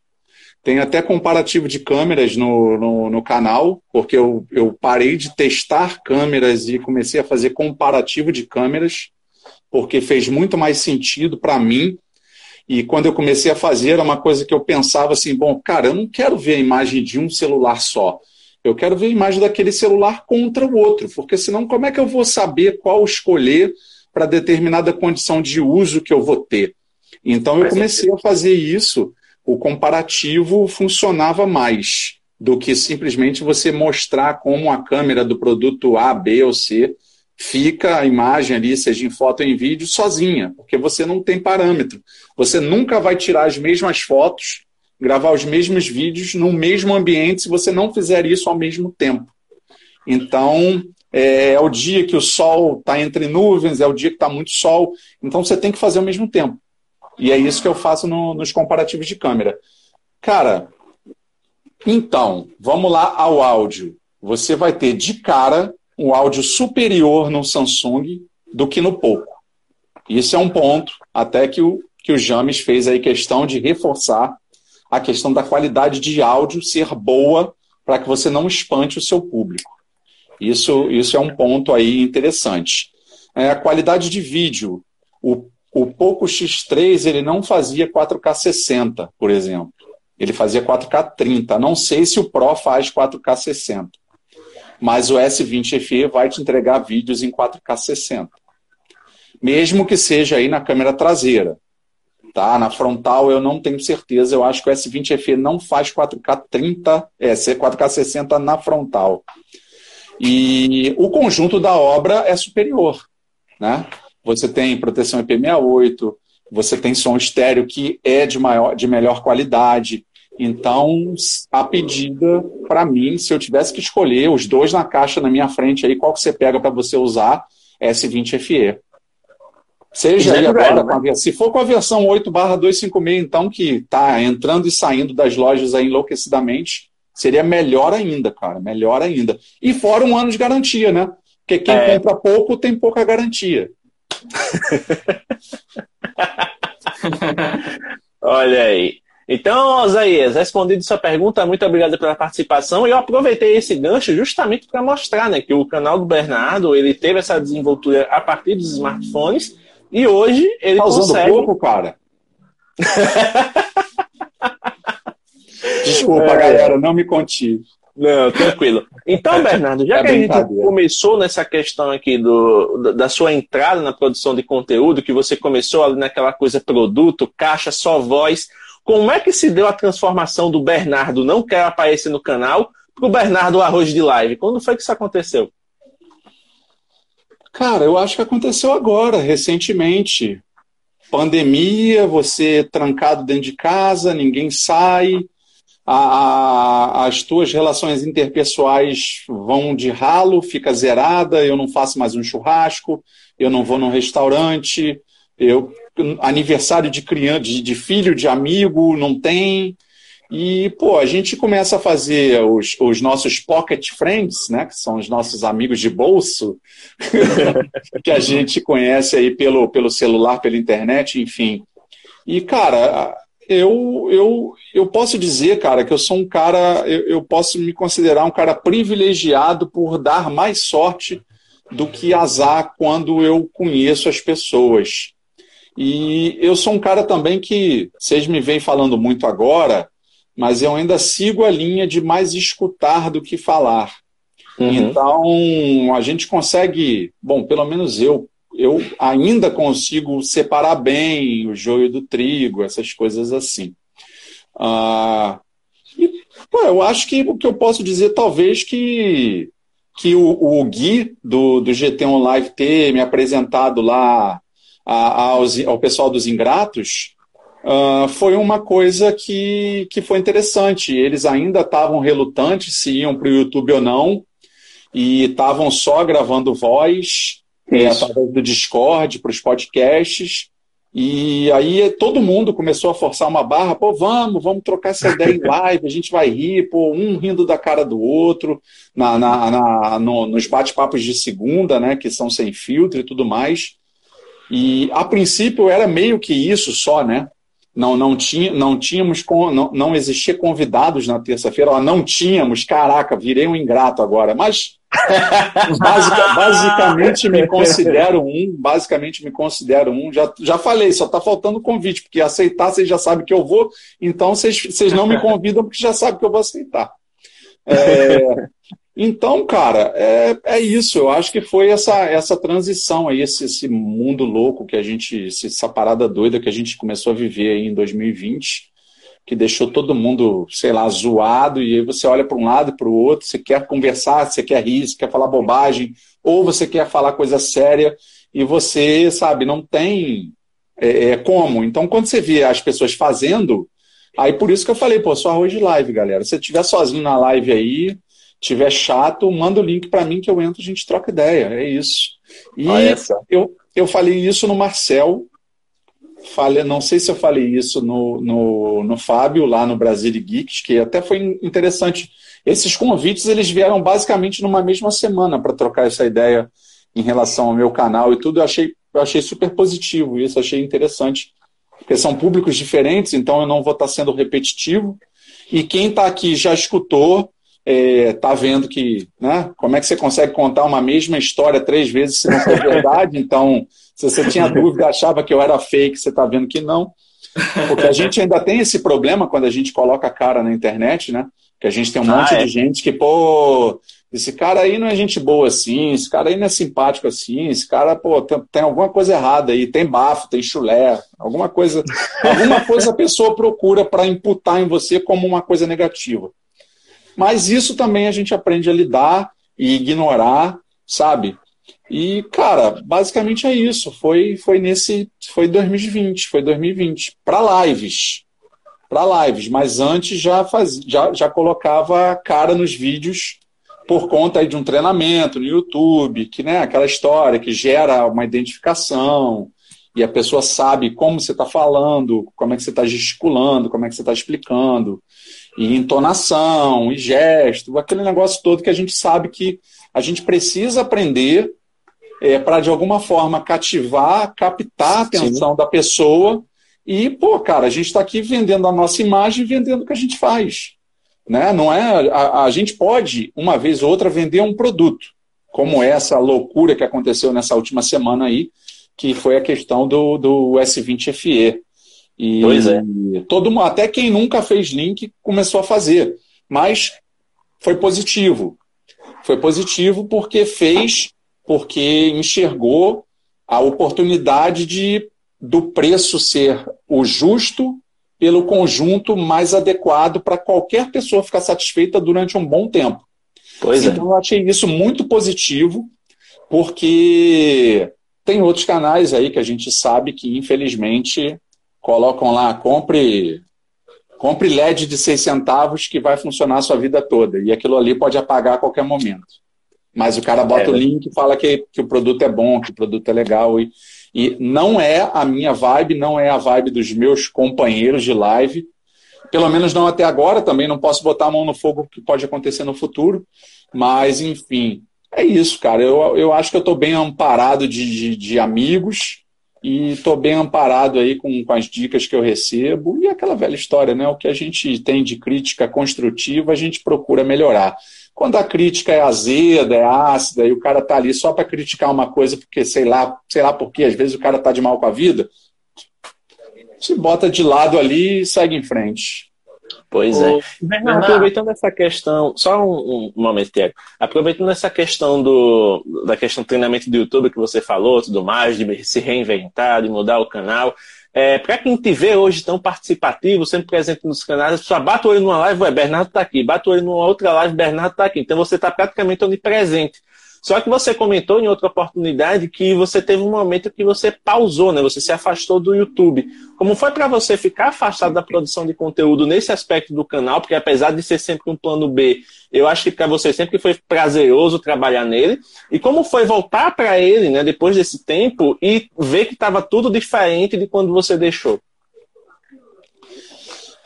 tem até comparativo de câmeras no, no, no, canal, porque eu, eu parei de testar câmeras e comecei a fazer comparativo de câmeras, porque fez muito mais sentido para mim. E quando eu comecei a fazer, era uma coisa que eu pensava assim: bom, cara, eu não quero ver a imagem de um celular só. Eu quero ver a imagem daquele celular contra o outro, porque senão como é que eu vou saber qual escolher para determinada condição de uso que eu vou ter? Então eu comecei a fazer isso o comparativo funcionava mais do que simplesmente você mostrar como a câmera do produto A, B ou C fica a imagem ali, seja em foto ou em vídeo, sozinha, porque você não tem parâmetro. Você nunca vai tirar as mesmas fotos, gravar os mesmos vídeos no mesmo ambiente se você não fizer isso ao mesmo tempo. Então, é, é o dia que o sol está entre nuvens, é o dia que está muito sol, então você tem que fazer ao mesmo tempo. E é isso que eu faço no, nos comparativos de câmera. Cara, então, vamos lá ao áudio. Você vai ter de cara um áudio superior no Samsung do que no Poco. Isso é um ponto, até que o, que o James fez aí questão de reforçar a questão da qualidade de áudio ser boa para que você não espante o seu público. Isso, isso é um ponto aí interessante. É, a qualidade de vídeo. O o Poco X3 ele não fazia 4K 60, por exemplo. Ele fazia 4K 30. Não sei se o Pro faz 4K 60. Mas o S20 FE vai te entregar vídeos em 4K 60. Mesmo que seja aí na câmera traseira. Tá? Na frontal eu não tenho certeza. Eu acho que o S20 FE não faz 4K 30, é, 4K 60 na frontal. E o conjunto da obra é superior. Né? você tem proteção IP68, você tem som estéreo que é de, maior, de melhor qualidade. Então, a pedida, para mim, se eu tivesse que escolher os dois na caixa na minha frente, aí qual que você pega para você usar? S20 FE. Seja aí agora, né? a, se for com a versão 8 256, então, que está entrando e saindo das lojas aí enlouquecidamente, seria melhor ainda, cara, melhor ainda. E fora um ano de garantia, né? Porque quem é. compra pouco tem pouca garantia. *laughs* Olha aí. Então, Osaías, respondido sua pergunta, muito obrigado pela participação. E eu aproveitei esse gancho justamente para mostrar né, que o canal do Bernardo ele teve essa desenvoltura a partir dos smartphones e hoje ele tá usando consegue... pouco, cara. *laughs* Desculpa, é. galera, não me contive. Não, tranquilo. Então, Bernardo, já é que a gente começou nessa questão aqui do, da sua entrada na produção de conteúdo, que você começou ali naquela coisa produto, caixa, só voz, como é que se deu a transformação do Bernardo não quer aparecer no canal para o Bernardo Arroz de Live? Quando foi que isso aconteceu? Cara, eu acho que aconteceu agora, recentemente. Pandemia, você trancado dentro de casa, ninguém sai, a, a, as tuas relações interpessoais vão de ralo, fica zerada, eu não faço mais um churrasco, eu não vou num restaurante, eu aniversário de criança, de, de filho, de amigo, não tem. E, pô, a gente começa a fazer os, os nossos pocket friends, né? Que são os nossos amigos de bolso, *laughs* que a gente conhece aí pelo, pelo celular, pela internet, enfim. E, cara, eu, eu, eu posso dizer, cara, que eu sou um cara, eu, eu posso me considerar um cara privilegiado por dar mais sorte do que azar quando eu conheço as pessoas. E eu sou um cara também que, vocês me vêm falando muito agora, mas eu ainda sigo a linha de mais escutar do que falar. Uhum. Então, a gente consegue, bom, pelo menos eu, eu ainda consigo separar bem o joio do trigo, essas coisas assim. Ah, e, pô, eu acho que o que eu posso dizer, talvez, que, que o, o Gui do, do GT1 Live ter me apresentado lá a, aos, ao pessoal dos Ingratos, uh, foi uma coisa que, que foi interessante. Eles ainda estavam relutantes se iam para o YouTube ou não, e estavam só gravando voz é, através do Discord para os podcasts. E aí todo mundo começou a forçar uma barra, pô, vamos, vamos trocar essa ideia em *laughs* live, a gente vai rir, pô, um rindo da cara do outro, na, na, na no, nos bate-papos de segunda, né, que são sem filtro e tudo mais. E a princípio era meio que isso só, né? não, não, tinha, não tínhamos, não, não existia convidados na terça-feira, não tínhamos, caraca, virei um ingrato agora, mas *laughs* basic, basicamente me considero um, basicamente me considero um, já, já falei, só está faltando convite, porque aceitar vocês já sabem que eu vou, então vocês, vocês não me convidam porque já sabem que eu vou aceitar. É, *laughs* então, cara, é, é isso. Eu acho que foi essa, essa transição aí, esse, esse mundo louco que a gente, essa parada doida que a gente começou a viver aí em 2020, que deixou todo mundo, sei lá, zoado, e aí você olha para um lado e para o outro, você quer conversar, você quer rir, você quer falar bobagem, ou você quer falar coisa séria, e você, sabe, não tem é, é como. Então, quando você vê as pessoas fazendo, aí por isso que eu falei, pô, só arroz de live, galera. Se você estiver sozinho na live aí, tiver chato, manda o link para mim que eu entro, a gente troca ideia. É isso. E ah, eu, eu falei isso no Marcel, falei, não sei se eu falei isso no, no, no Fábio, lá no Brasil Geeks, que até foi interessante. Esses convites eles vieram basicamente numa mesma semana para trocar essa ideia em relação ao meu canal e tudo. Eu achei, eu achei super positivo isso, achei interessante. Porque são públicos diferentes, então eu não vou estar sendo repetitivo. E quem está aqui já escutou, está é, vendo que, né, como é que você consegue contar uma mesma história três vezes se não for verdade? *laughs* Então, se você tinha dúvida, achava que eu era fake, você está vendo que não. Porque a gente ainda tem esse problema quando a gente coloca a cara na internet, né? Que a gente tem um ah, monte é. de gente que, pô, esse cara aí não é gente boa assim, esse cara aí não é simpático assim, esse cara, pô, tem, tem alguma coisa errada aí, tem bafo, tem chulé, alguma coisa, alguma coisa a pessoa procura para imputar em você como uma coisa negativa. Mas isso também a gente aprende a lidar e ignorar, sabe? E, cara, basicamente é isso. Foi, foi nesse. Foi 2020, foi 2020. Para lives. Para lives. Mas antes já, faz, já, já colocava cara nos vídeos por conta aí de um treinamento no YouTube, que né, aquela história que gera uma identificação e a pessoa sabe como você está falando, como é que você está gesticulando, como é que você está explicando e entonação, e gesto, aquele negócio todo que a gente sabe que a gente precisa aprender é, para, de alguma forma, cativar, captar a atenção Sim. da pessoa. E, pô, cara, a gente está aqui vendendo a nossa imagem e vendendo o que a gente faz. Né? Não é, a, a gente pode, uma vez ou outra, vender um produto, como essa loucura que aconteceu nessa última semana aí, que foi a questão do, do S20 FE. E pois é. Todo mundo, até quem nunca fez link começou a fazer. Mas foi positivo. Foi positivo porque fez, porque enxergou a oportunidade de do preço ser o justo pelo conjunto mais adequado para qualquer pessoa ficar satisfeita durante um bom tempo. Pois é. então é. eu achei isso muito positivo, porque tem outros canais aí que a gente sabe que, infelizmente, colocam lá, compre, compre LED de 6 centavos que vai funcionar a sua vida toda. E aquilo ali pode apagar a qualquer momento. Mas o cara bota é. o link e fala que, que o produto é bom, que o produto é legal. E, e não é a minha vibe, não é a vibe dos meus companheiros de live. Pelo menos não até agora, também não posso botar a mão no fogo que pode acontecer no futuro. Mas, enfim, é isso, cara. Eu, eu acho que eu estou bem amparado de, de, de amigos e estou bem amparado aí com, com as dicas que eu recebo. E aquela velha história, né? O que a gente tem de crítica construtiva, a gente procura melhorar. Quando a crítica é azeda, é ácida, e o cara tá ali só para criticar uma coisa, porque sei lá, sei lá por quê, às vezes o cara tá de mal com a vida, se bota de lado ali e segue em frente. Pois é. Bernardo, aproveitando essa questão, só um, um momento, Tiago. Aproveitando essa questão do, da questão do treinamento do YouTube que você falou, tudo mais, de se reinventar, de mudar o canal. É, para quem te vê hoje tão participativo, sempre presente nos canais, só bate o olho numa live, ué, Bernardo está aqui. Bate o olho numa outra live, Bernardo está aqui. Então você está praticamente onipresente. Só que você comentou em outra oportunidade que você teve um momento que você pausou, né? Você se afastou do YouTube. Como foi para você ficar afastado da produção de conteúdo nesse aspecto do canal? Porque apesar de ser sempre um plano B, eu acho que para você sempre foi prazeroso trabalhar nele. E como foi voltar para ele, né? Depois desse tempo e ver que estava tudo diferente de quando você deixou?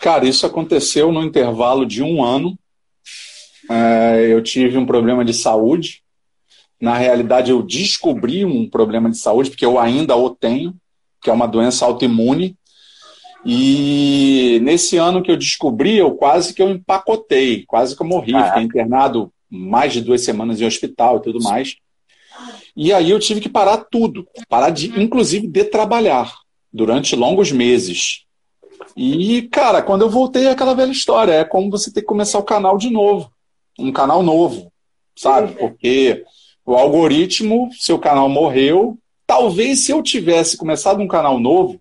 Cara, isso aconteceu no intervalo de um ano. É, eu tive um problema de saúde na realidade, eu descobri um problema de saúde, porque eu ainda o tenho, que é uma doença autoimune. E nesse ano que eu descobri, eu quase que eu empacotei, quase que eu morri. Ah, Fiquei internado mais de duas semanas em hospital e tudo mais. E aí eu tive que parar tudo, parar de, inclusive, de trabalhar durante longos meses. E, cara, quando eu voltei, é aquela velha história, é como você ter que começar o canal de novo, um canal novo, sabe? Porque o algoritmo, seu canal morreu. Talvez se eu tivesse começado um canal novo,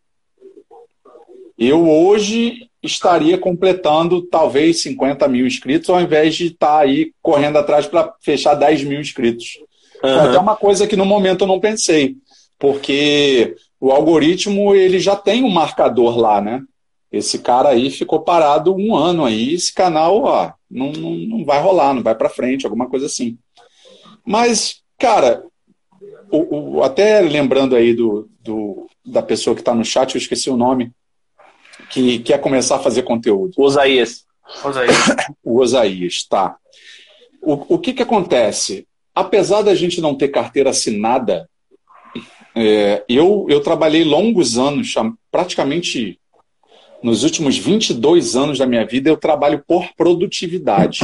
eu hoje estaria completando talvez 50 mil inscritos, ao invés de estar tá aí correndo atrás para fechar 10 mil inscritos. Uhum. Foi até uma coisa que no momento eu não pensei, porque o algoritmo ele já tem um marcador lá, né? Esse cara aí ficou parado um ano aí, esse canal ó, não, não, não vai rolar, não vai para frente, alguma coisa assim. Mas, cara, o, o, até lembrando aí do, do da pessoa que está no chat, eu esqueci o nome, que quer começar a fazer conteúdo. O Osaías. *coughs* o Osaías, tá. O, o que, que acontece? Apesar da gente não ter carteira assinada, é, eu, eu trabalhei longos anos, praticamente nos últimos 22 anos da minha vida, eu trabalho por produtividade.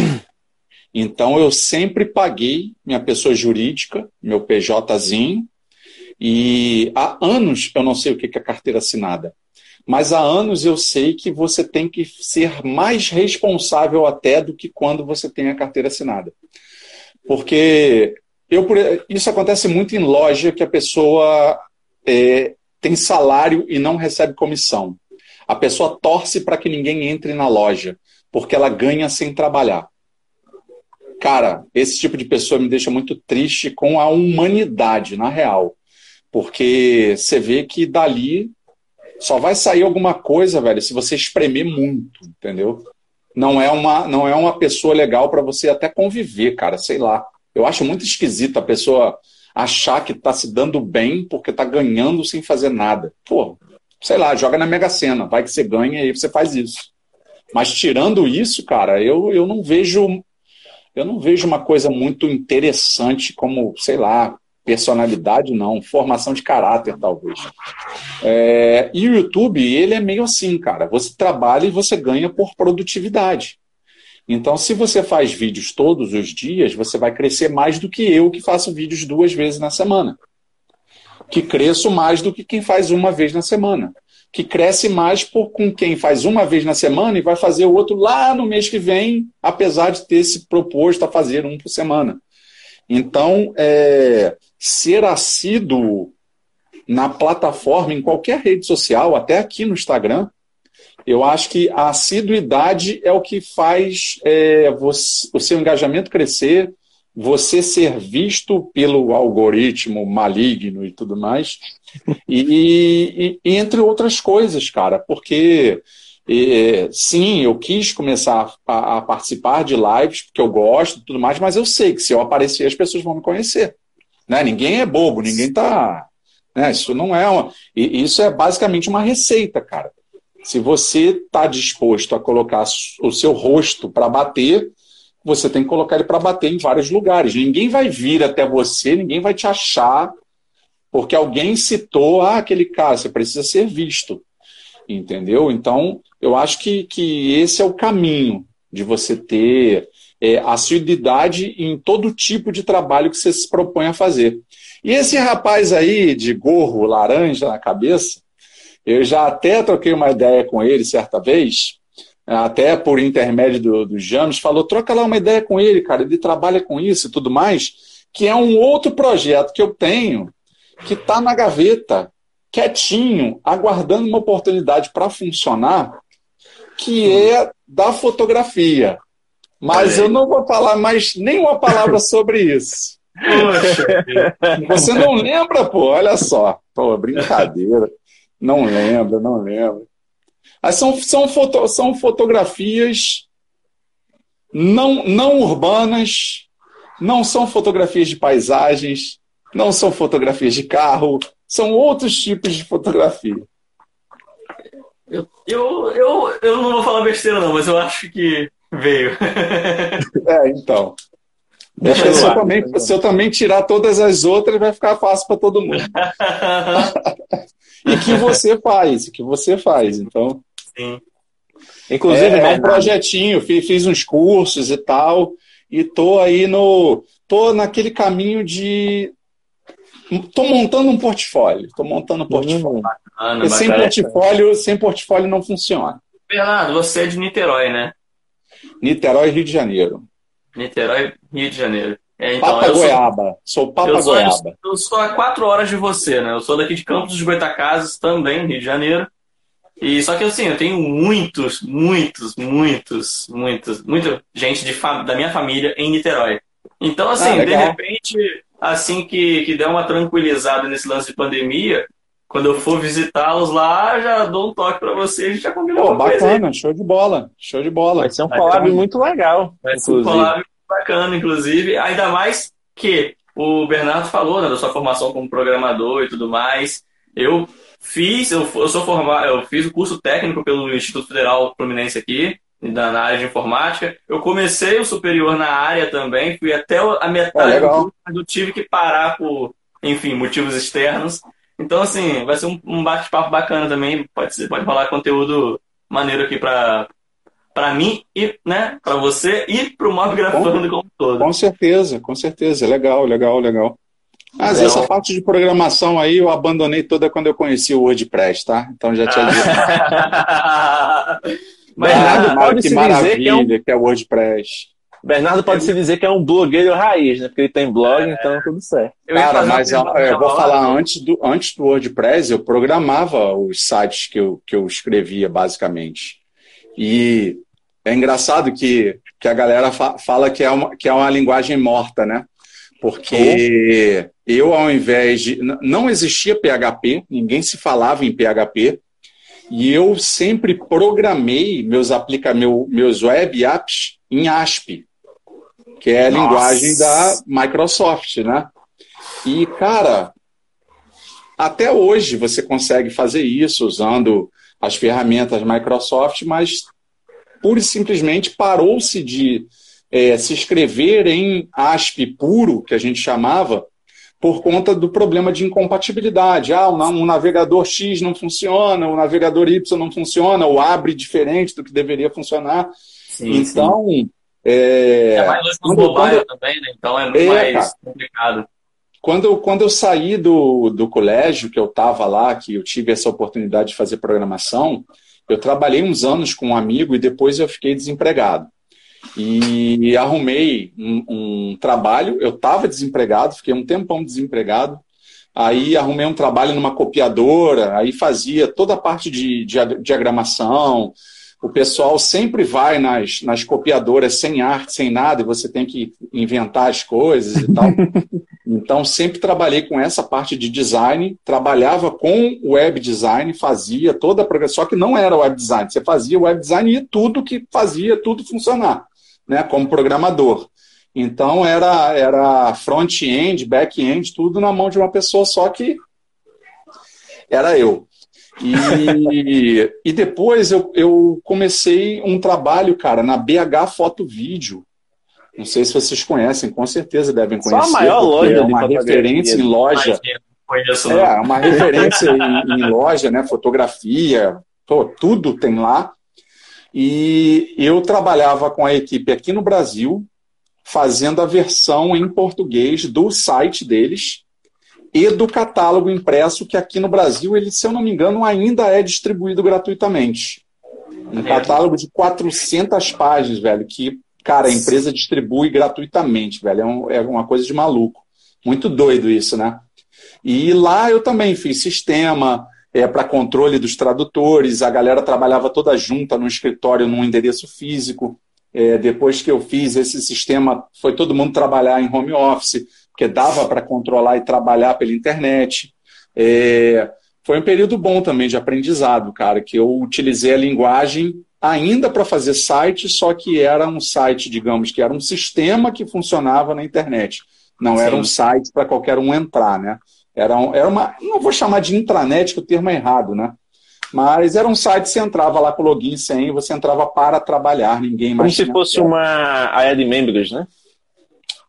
Então eu sempre paguei minha pessoa jurídica, meu PJzinho, e há anos eu não sei o que é carteira assinada. Mas há anos eu sei que você tem que ser mais responsável até do que quando você tem a carteira assinada. Porque eu, isso acontece muito em loja que a pessoa é, tem salário e não recebe comissão. A pessoa torce para que ninguém entre na loja, porque ela ganha sem trabalhar. Cara, esse tipo de pessoa me deixa muito triste com a humanidade, na real. Porque você vê que dali só vai sair alguma coisa, velho, se você espremer muito, entendeu? Não é uma, não é uma pessoa legal para você até conviver, cara, sei lá. Eu acho muito esquisito a pessoa achar que tá se dando bem porque tá ganhando sem fazer nada. Pô, sei lá, joga na Mega Sena, vai que você ganha e você faz isso. Mas tirando isso, cara, eu, eu não vejo eu não vejo uma coisa muito interessante como, sei lá, personalidade, não, formação de caráter, talvez. É, e o YouTube, ele é meio assim, cara. Você trabalha e você ganha por produtividade. Então, se você faz vídeos todos os dias, você vai crescer mais do que eu, que faço vídeos duas vezes na semana. Que cresço mais do que quem faz uma vez na semana. Que cresce mais por com quem faz uma vez na semana e vai fazer o outro lá no mês que vem, apesar de ter se proposto a fazer um por semana. Então, é, ser assíduo na plataforma, em qualquer rede social, até aqui no Instagram, eu acho que a assiduidade é o que faz é, você, o seu engajamento crescer, você ser visto pelo algoritmo maligno e tudo mais, e, e entre outras coisas, cara, porque é, sim, eu quis começar a, a, participar de lives porque eu gosto e tudo mais, mas eu sei que se eu aparecer as pessoas vão me conhecer. Né? Ninguém é bobo, ninguém tá. Né? Isso não é uma. Isso é basicamente uma receita, cara. Se você está disposto a colocar o seu rosto para bater, você tem que colocar ele para bater em vários lugares. Ninguém vai vir até você, ninguém vai te achar, porque alguém citou, ah, aquele cara, você precisa ser visto. Entendeu? Então, eu acho que, que esse é o caminho de você ter é, assiduidade em todo tipo de trabalho que você se propõe a fazer. E esse rapaz aí, de gorro laranja na cabeça, eu já até troquei uma ideia com ele certa vez, até por intermédio do, do James, falou: troca lá uma ideia com ele, cara, ele trabalha com isso e tudo mais, que é um outro projeto que eu tenho, que está na gaveta, quietinho, aguardando uma oportunidade para funcionar, que é da fotografia. Mas eu não vou falar mais nenhuma palavra sobre isso. Poxa, você não lembra, pô? Olha só. Pô, brincadeira. Não lembra, não lembra. São, são, foto, são fotografias não, não urbanas, não são fotografias de paisagens, não são fotografias de carro, são outros tipos de fotografia. Eu, eu, eu, eu não vou falar besteira, não, mas eu acho que veio. *laughs* é, então. Deixa se, eu também, se eu também tirar todas as outras, vai ficar fácil para todo mundo. *laughs* e que você faz, que você faz. Então, Sim. Inclusive, é, é um projetinho, fiz, fiz uns cursos e tal, e tô aí no. tô naquele caminho de. Tô montando um portfólio. Tô montando um portfólio. Hum, bacana, sem portfólio, sem portfólio não funciona. Bernardo, você é de Niterói, né? Niterói, Rio de Janeiro. Niterói, Rio de Janeiro. É, então, Papa Goiaba. Sou, sou Papa eu sou, Goiaba. Eu sou a quatro horas de você, né? Eu sou daqui de Campos dos Goitacazes, também, Rio de Janeiro. E só que assim, eu tenho muitos, muitos, muitos, muitos, muita gente de da minha família em Niterói. Então, assim, ah, de repente, assim que, que der uma tranquilizada nesse lance de pandemia, quando eu for visitá-los lá, já dou um toque para vocês, a gente já combina Pô, bacana, show de bola, show de bola. Vai ser um collab muito legal. Vai ser um collab bacana, inclusive, ainda mais que o Bernardo falou, né, da sua formação como programador e tudo mais. Eu Fiz, eu, eu sou formado, eu fiz o curso técnico pelo Instituto Federal Fluminense aqui, na, na área de informática. Eu comecei o superior na área também, fui até a metade do curso, mas eu tive que parar por, enfim, motivos externos. Então, assim, vai ser um, um bate-papo bacana também. Pode, ser, pode falar conteúdo maneiro aqui para para mim e né, para você e para o Mob Grafando como todo. Com certeza, com certeza. Legal, legal, legal. Mas essa parte de programação aí eu abandonei toda quando eu conheci o WordPress, tá? Então já tinha *laughs* *laughs* dito. Bernardo pode que se maravilha dizer que é, um... que é o WordPress. Bernardo pode é... se dizer que é um blogueiro raiz, né? Porque ele tem blog, é... então tudo certo. Cara, mas eu, eu vou falar antes do, antes do WordPress, eu programava os sites que eu, que eu escrevia, basicamente. E é engraçado que, que a galera fa fala que é, uma, que é uma linguagem morta, né? Porque eu, ao invés de. Não existia PHP, ninguém se falava em PHP, e eu sempre programei meus, aplica, meu, meus web apps em ASP, que é a Nossa. linguagem da Microsoft, né? E, cara, até hoje você consegue fazer isso usando as ferramentas Microsoft, mas pura e simplesmente parou-se de é, se escrever em ASP puro, que a gente chamava, por conta do problema de incompatibilidade. Ah, um navegador X não funciona, o navegador Y não funciona, ou abre diferente do que deveria funcionar. Sim, então. Sim. É, é mais no mobile também, né? Então é muito é, mais cara, complicado. quando eu, quando eu saí do, do colégio, que eu estava lá, que eu tive essa oportunidade de fazer programação, eu trabalhei uns anos com um amigo e depois eu fiquei desempregado. E arrumei um, um trabalho, eu estava desempregado, fiquei um tempão desempregado, aí arrumei um trabalho numa copiadora, aí fazia toda a parte de, de diagramação, o pessoal sempre vai nas, nas copiadoras sem arte, sem nada, e você tem que inventar as coisas e tal. *laughs* então, sempre trabalhei com essa parte de design, trabalhava com web design, fazia toda a programação, só que não era web design, você fazia web design e tudo que fazia, tudo funcionar, né, como programador. Então, era, era front-end, back-end, tudo na mão de uma pessoa só que era eu. E, e depois eu, eu comecei um trabalho, cara, na BH Foto Vídeo. Não sei se vocês conhecem, com certeza devem conhecer. Só a maior loja é uma referência em loja. Conheço, é, uma referência em, em, loja, né? Fotografia, tudo tem lá. E eu trabalhava com a equipe aqui no Brasil, fazendo a versão em português do site deles e do catálogo impresso, que aqui no Brasil, ele, se eu não me engano, ainda é distribuído gratuitamente. Um catálogo de 400 páginas, velho, que, cara, a empresa distribui gratuitamente, velho. É, um, é uma coisa de maluco. Muito doido isso, né? E lá eu também fiz sistema é, para controle dos tradutores, a galera trabalhava toda junta no escritório, num endereço físico. É, depois que eu fiz esse sistema, foi todo mundo trabalhar em home office porque dava para controlar e trabalhar pela internet. É, foi um período bom também de aprendizado, cara, que eu utilizei a linguagem ainda para fazer site, só que era um site, digamos, que era um sistema que funcionava na internet. Não Sim. era um site para qualquer um entrar, né? Era, um, era uma. Não vou chamar de intranet, que o termo é errado, né? Mas era um site, você entrava lá com login e senha, você entrava para trabalhar, ninguém mais. Como se fosse uma área de membros, né?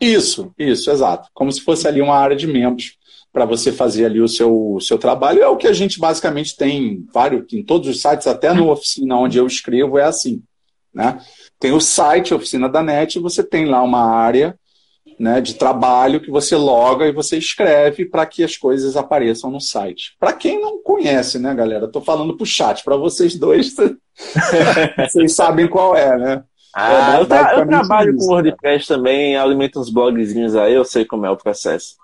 Isso, isso, exato. Como se fosse ali uma área de membros para você fazer ali o seu, o seu trabalho. É o que a gente basicamente tem vários, em todos os sites, até no oficina onde eu escrevo, é assim. Né? Tem o site, Oficina da NET, você tem lá uma área né, de trabalho que você loga e você escreve para que as coisas apareçam no site. Para quem não conhece, né, galera? Estou falando para o chat, para vocês dois, *laughs* vocês sabem qual é, né? Ah, é, eu, tra eu, trabalho isso, com WordPress cara. também, alimento uns blogzinhos aí, eu sei como é o processo.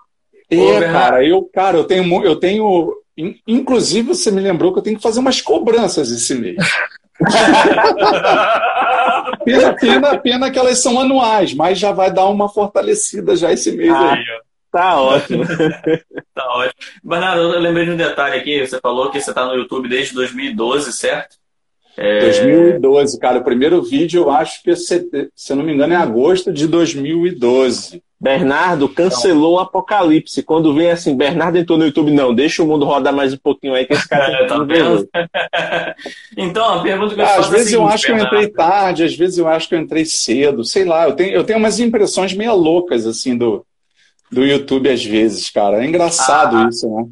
É, cara, eu, cara, eu tenho, eu tenho, inclusive você me lembrou que eu tenho que fazer umas cobranças esse mês. *laughs* pena, pena, pena que elas são anuais, mas já vai dar uma fortalecida já esse mês Ai, aí. Tá ótimo. *laughs* tá ótimo. Bernardo, eu lembrei de um detalhe aqui. Você falou que você está no YouTube desde 2012, certo? É... 2012, cara. O primeiro vídeo eu acho que, se, se eu não me engano, é agosto de 2012. Bernardo cancelou o Apocalipse. Quando vem assim, Bernardo entrou no YouTube, não, deixa o mundo rodar mais um pouquinho aí, que esse cara *laughs* tá vendo. *laughs* então, a pergunta que eu ah, Às vezes é seguinte, eu acho Bernardo. que eu entrei tarde, às vezes eu acho que eu entrei cedo, sei lá, eu tenho, eu tenho umas impressões meio loucas, assim, do, do YouTube às vezes, cara. É engraçado ah, isso, né?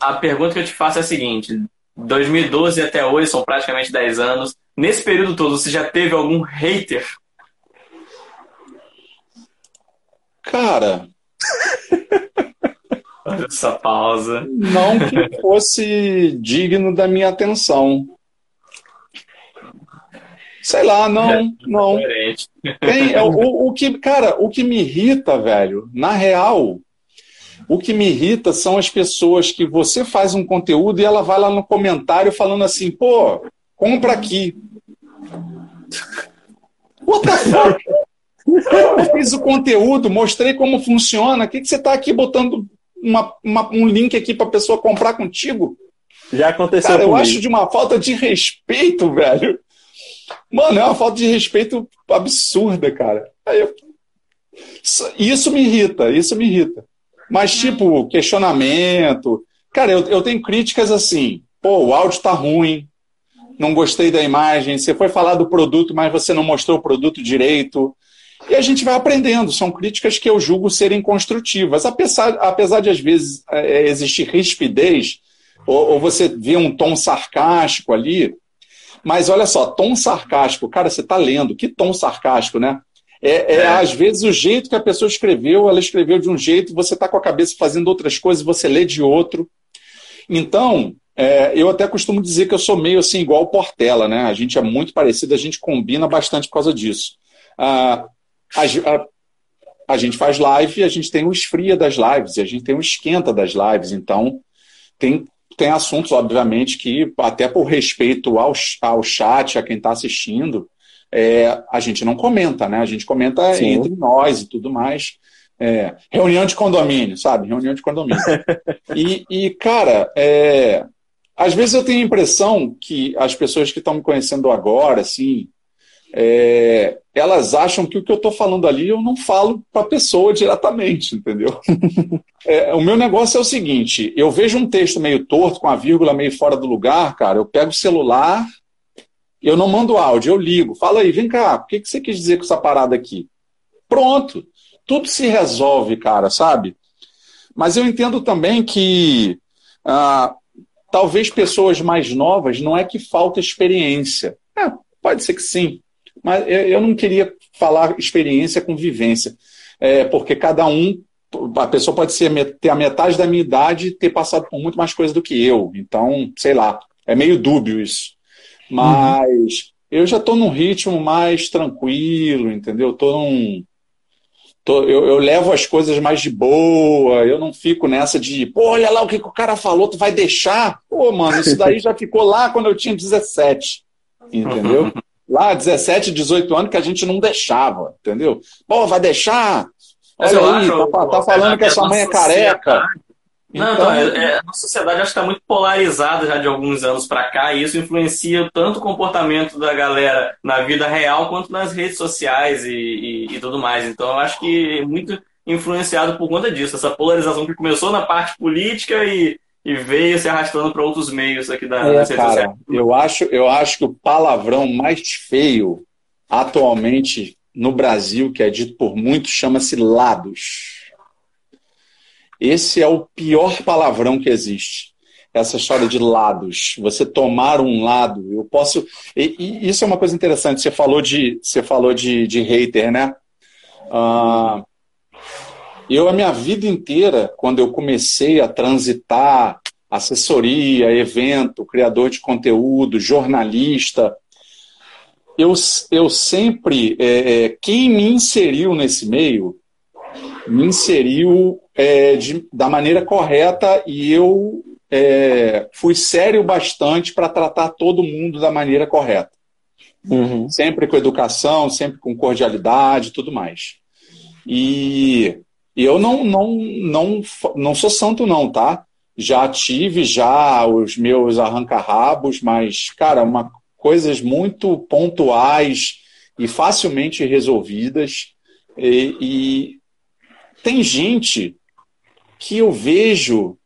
A pergunta que eu te faço é a seguinte: 2012 até hoje, são praticamente 10 anos. Nesse período todo, você já teve algum hater? Cara. Olha essa pausa. Não que fosse digno da minha atenção. Sei lá, não, é não. Tem, é, o, o que, cara, o que me irrita, velho, na real, o que me irrita são as pessoas que você faz um conteúdo e ela vai lá no comentário falando assim, pô, compra aqui. *laughs* What the fuck? Eu fiz o conteúdo, mostrei como funciona. O que, que você está aqui botando uma, uma, um link aqui para a pessoa comprar contigo? Já aconteceu Cara, comigo. eu acho de uma falta de respeito, velho. Mano, é uma falta de respeito absurda, cara. Isso me irrita, isso me irrita. Mas, tipo, questionamento. Cara, eu, eu tenho críticas assim. Pô, o áudio tá ruim, não gostei da imagem, você foi falar do produto, mas você não mostrou o produto direito. E a gente vai aprendendo. São críticas que eu julgo serem construtivas. Apesar, apesar de, às vezes, é, existir rispidez, ou, ou, você vê um tom sarcástico ali. Mas olha só, tom sarcástico, cara, você está lendo, que tom sarcástico, né? É, é, é, às vezes o jeito que a pessoa escreveu, ela escreveu de um jeito, você está com a cabeça fazendo outras coisas, você lê de outro. Então, é, eu até costumo dizer que eu sou meio assim, igual o Portela, né? A gente é muito parecido, a gente combina bastante por causa disso. Ah, a, a, a, gente faz live e a gente tem o esfria das lives, e a gente tem o esquenta das lives. Então, tem, tem assuntos, obviamente, que, até por respeito ao, ao chat, a quem está assistindo, é, a gente não comenta, né? A gente comenta Sim. entre nós e tudo mais. É, reunião de condomínio, sabe? Reunião de condomínio. *laughs* e, e, cara, é, às vezes eu tenho a impressão que as pessoas que estão me conhecendo agora, assim, é, elas acham que o que eu estou falando ali eu não falo para a pessoa diretamente, entendeu? *laughs* é, o meu negócio é o seguinte: eu vejo um texto meio torto, com a vírgula meio fora do lugar, cara, eu pego o celular, eu não mando áudio, eu ligo, fala aí, vem cá, o que, que você quis dizer com essa parada aqui? Pronto, tudo se resolve, cara, sabe? Mas eu entendo também que ah, talvez pessoas mais novas não é que falta experiência. É, pode ser que sim, mas eu não queria falar experiência com vivência, é, porque cada um, a pessoa pode ser, ter a metade da minha idade e ter passado por muito mais coisa do que eu. Então, sei lá, é meio dúbio isso. Mas uhum. eu já estou num ritmo mais tranquilo, entendeu? Estou num. Tô, eu, eu, levo as coisas mais de boa, eu não fico nessa de, pô, olha lá o que, que o cara falou, tu vai deixar? Pô, mano, isso daí *laughs* já ficou lá quando eu tinha 17, entendeu? lá, 17, 18 anos, que a gente não deixava, entendeu? Pô, vai deixar? Olha aí, acho, tá, tá falando que a sua mãe é careca. Não, então, então é, é, a sociedade acho que está muito polarizada já de alguns anos para cá, e isso influencia tanto o comportamento da galera na vida real quanto nas redes sociais e, e, e tudo mais. Então, eu acho que é muito influenciado por conta disso, essa polarização que começou na parte política e, e veio se arrastando para outros meios aqui da é, cara, Eu acho, eu acho que o palavrão mais feio atualmente no Brasil, que é dito por muitos, chama-se lados. Esse é o pior palavrão que existe. Essa história de lados, você tomar um lado, eu posso. E, e isso é uma coisa interessante. Você falou de, você falou de, de hater, né? Uh, eu, a minha vida inteira, quando eu comecei a transitar assessoria, evento, criador de conteúdo, jornalista, eu, eu sempre, é, é, quem me inseriu nesse meio, me inseriu é, de, da maneira correta e eu é, fui sério bastante para tratar todo mundo da maneira correta. Uhum. Sempre com educação, sempre com cordialidade e tudo mais. E e eu não, não, não, não sou santo, não, tá? Já tive já os meus arranca-rabos, mas, cara, uma, coisas muito pontuais e facilmente resolvidas. E, e tem gente que eu vejo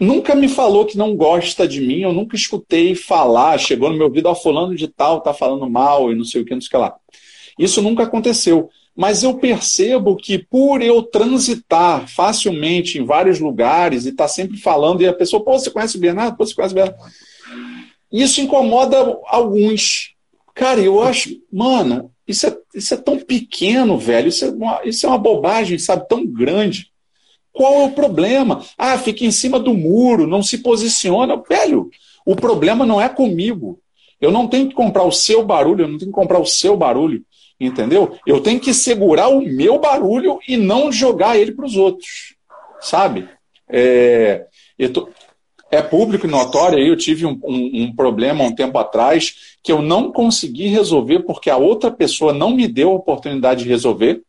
nunca me falou que não gosta de mim, eu nunca escutei falar, chegou no meu ouvido, ó, fulano de tal tá falando mal e não sei o que, não sei o que lá. Isso nunca aconteceu mas eu percebo que por eu transitar facilmente em vários lugares e estar tá sempre falando, e a pessoa, pô, você conhece o Bernardo? Pô, você conhece o Bernardo? Isso incomoda alguns. Cara, eu acho, mano, isso é, isso é tão pequeno, velho, isso é, uma, isso é uma bobagem, sabe, tão grande. Qual é o problema? Ah, fica em cima do muro, não se posiciona. Velho, o problema não é comigo. Eu não tenho que comprar o seu barulho, eu não tenho que comprar o seu barulho. Entendeu? Eu tenho que segurar o meu barulho e não jogar ele para os outros. Sabe? É, tô, é público e notório. Eu tive um, um, um problema um tempo atrás que eu não consegui resolver porque a outra pessoa não me deu a oportunidade de resolver.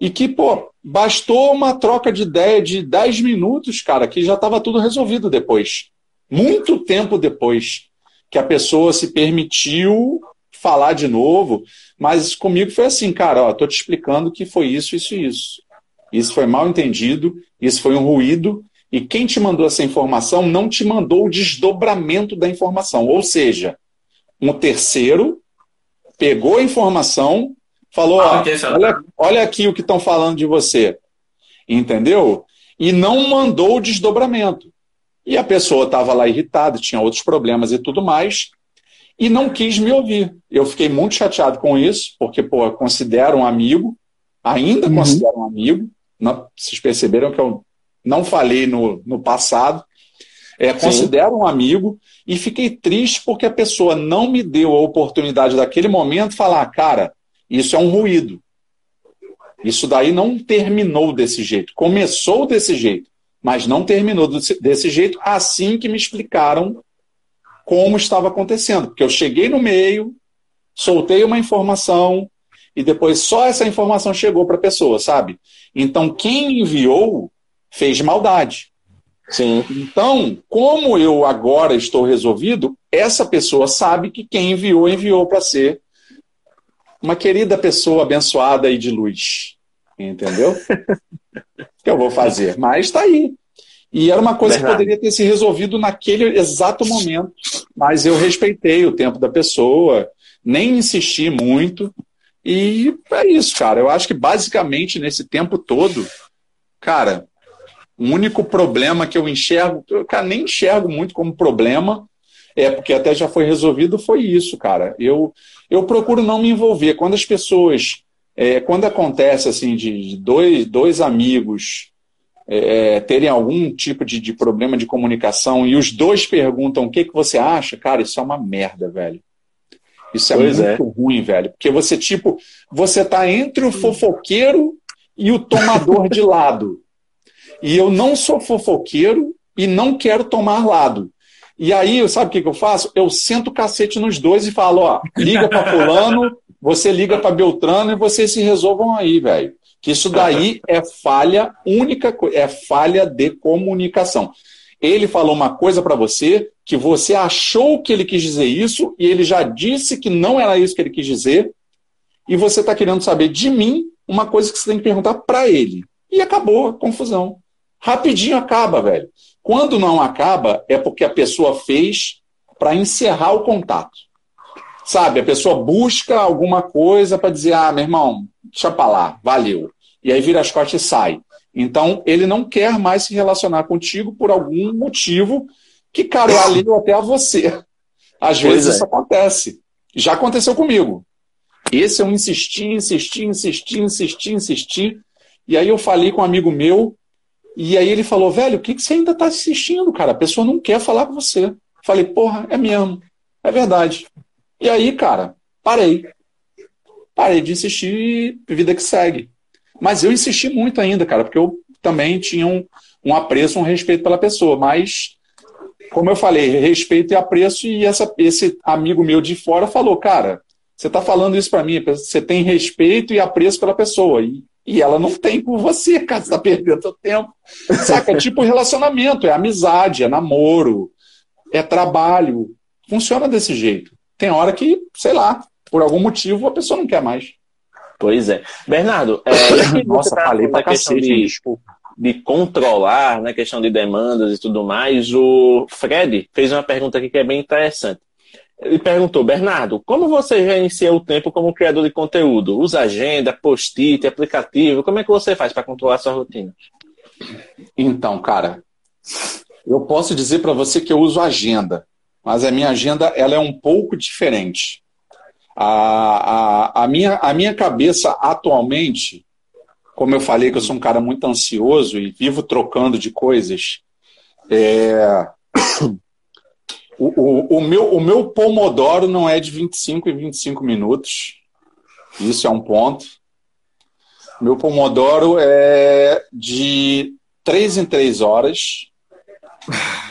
E que, pô, bastou uma troca de ideia de 10 minutos, cara, que já estava tudo resolvido depois. Muito tempo depois que a pessoa se permitiu falar de novo, mas comigo foi assim, cara, ó, tô te explicando que foi isso, isso e isso. Isso foi mal entendido, isso foi um ruído, e quem te mandou essa informação não te mandou o desdobramento da informação. Ou seja, um terceiro pegou a informação, falou: ah, olha, olha aqui o que estão falando de você. Entendeu? E não mandou o desdobramento. E a pessoa estava lá irritada, tinha outros problemas e tudo mais. e não quis me ouvir. Eu fiquei muito chateado com isso, porque, pô, considero um amigo, ainda uhum. considero um amigo. Não, vocês perceberam que eu não falei no, no passado. É, considero um amigo e fiquei triste porque a pessoa não me deu a oportunidade daquele momento falar, cara, isso é um ruído. Isso daí não terminou desse jeito. Começou desse jeito, mas não terminou desse jeito assim que me explicaram como estava acontecendo. Porque eu cheguei no meio, soltei uma informação e depois só essa informação chegou para a pessoa, sabe? Então quem enviou fez maldade. Sim. Então, como eu agora estou resolvido, essa pessoa sabe que quem enviou, enviou para ser uma querida pessoa abençoada e de luz. Entendeu? o *laughs* que eu vou fazer? Mas está aí. E era uma coisa Verdade. que poderia ter se resolvido naquele exato momento, mas eu respeitei o tempo da pessoa, nem insisti muito, e é isso, cara. Eu acho que basicamente nesse tempo todo, cara, o único problema que eu enxergo, eu cara, nem enxergo muito como problema, é porque até já foi resolvido, foi isso, cara. Eu, eu procuro não me envolver. Quando as pessoas, é, quando acontece assim, de dois, dois amigos é, terem algum tipo de, de, problema de comunicação e os dois perguntam o que, que você acha, cara, isso é uma merda, velho. Isso é pois muito é. ruim, velho. Porque você, tipo, você tá entre o fofoqueiro e o tomador de lado. E eu não sou fofoqueiro e não quero tomar lado. E aí, sabe o que, que eu faço? Eu sento o cacete nos dois e falo, ó, liga para fulano, *laughs* você liga para Beltrano e vocês se resolvam aí, velho. Que isso daí é falha única, é falha de comunicação. Ele falou uma coisa para você que você achou que ele quis dizer isso e ele já disse que não era isso que ele quis dizer e você está querendo saber de mim uma coisa que você tem que perguntar para ele. E acabou a confusão. Rapidinho acaba, velho. Quando não acaba, é porque a pessoa fez para encerrar o contato. Sabe, a pessoa busca alguma coisa para dizer, ah, meu irmão, deixa para lá, valeu. E aí vira as costas e sai. Então, ele não quer mais se relacionar contigo por algum motivo que, cara, alheio até a você. Às pois vezes é. isso acontece. Já aconteceu comigo. Esse eu insisti, insisti, insisti, insisti, insisti. E aí eu falei com um amigo meu, e aí ele falou, velho, o que, que você ainda está assistindo, cara? A pessoa não quer falar com você. Falei, porra, é mesmo. É verdade. E aí, cara, parei. Parei de insistir e vida que segue. Mas eu insisti muito ainda, cara, porque eu também tinha um, um apreço, um respeito pela pessoa. Mas, como eu falei, respeito e apreço, e essa, esse amigo meu de fora falou, cara, você está falando isso para mim, você tem respeito e apreço pela pessoa. E, e ela não tem por você, *laughs* cara, você está perdendo seu tempo. Saca? É tipo relacionamento, é amizade, é namoro, é trabalho. Funciona desse jeito tem hora que, sei lá, por algum motivo a pessoa não quer mais. Pois é. Bernardo, é, *coughs* Nossa, tá falei pra questão de, de controlar, na né, questão de demandas e tudo mais, o Fred fez uma pergunta aqui que é bem interessante. Ele perguntou, Bernardo, como você gerencia o tempo como criador de conteúdo? Usa agenda, post-it, aplicativo? Como é que você faz para controlar sua rotina? Então, cara, eu posso dizer para você que eu uso agenda mas a minha agenda ela é um pouco diferente. A, a, a, minha, a minha cabeça atualmente, como eu falei que eu sou um cara muito ansioso e vivo trocando de coisas, é, o, o, o, meu, o meu pomodoro não é de 25 em 25 minutos. Isso é um ponto. Meu pomodoro é de 3 em 3 horas.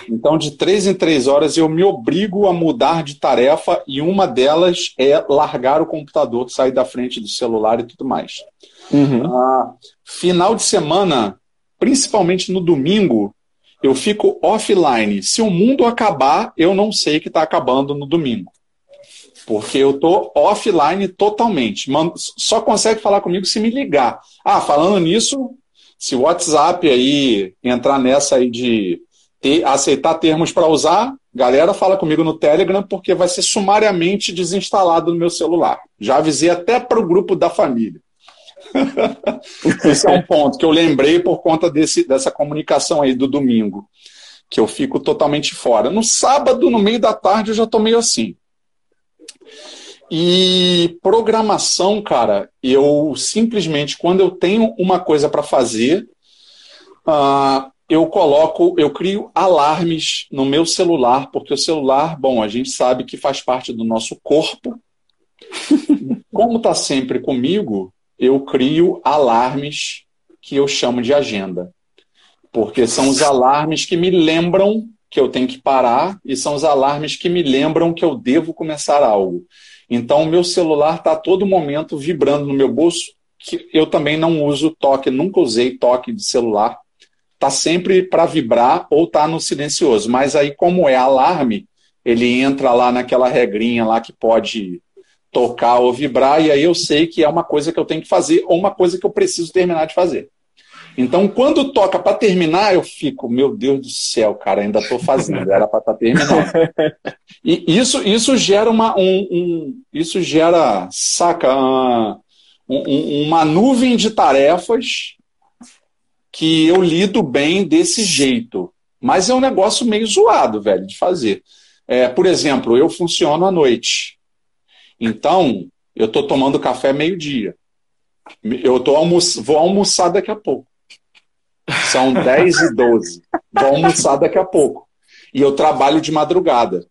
Então, de três em três horas, eu me obrigo a mudar de tarefa e uma delas é largar o computador, sair da frente do celular e tudo mais. Uhum. Ah, final de semana, principalmente no domingo, eu fico offline. Se o mundo acabar, eu não sei que está acabando no domingo. Porque eu estou offline totalmente. Só consegue falar comigo se me ligar. Ah, falando nisso, se o WhatsApp aí entrar nessa aí de ter, aceitar termos para usar, galera, fala comigo no Telegram, porque vai ser sumariamente desinstalado no meu celular. Já avisei até para o grupo da família. *laughs* Esse é um ponto que eu lembrei por conta desse, dessa comunicação aí do domingo, que eu fico totalmente fora. No sábado, no meio da tarde, eu já estou meio assim. E programação, cara, eu simplesmente, quando eu tenho uma coisa para fazer, uh, eu coloco, eu crio alarmes no meu celular, porque o celular, bom, a gente sabe que faz parte do nosso corpo. *laughs* Como está sempre comigo, eu crio alarmes que eu chamo de agenda. Porque são os alarmes que me lembram que eu tenho que parar e são os alarmes que me lembram que eu devo começar algo. Então, o meu celular está a todo momento vibrando no meu bolso, que eu também não uso toque, nunca usei toque de celular. Está sempre para vibrar ou está no silencioso. Mas aí, como é alarme, ele entra lá naquela regrinha lá que pode tocar ou vibrar, e aí eu sei que é uma coisa que eu tenho que fazer ou uma coisa que eu preciso terminar de fazer. Então, quando toca para terminar, eu fico, meu Deus do céu, cara, ainda estou fazendo, era para estar tá terminando. E isso, isso gera uma, um, um isso gera, saca, uma, um, uma nuvem de tarefas que eu lido bem desse jeito. Mas é um negócio meio zoado, velho, de fazer. É, por exemplo, eu funciono à noite. Então, eu estou tomando café meio-dia. Eu tô almo vou almoçar daqui a pouco. São *laughs* 10 e 12. Vou almoçar daqui a pouco. E eu trabalho de madrugada.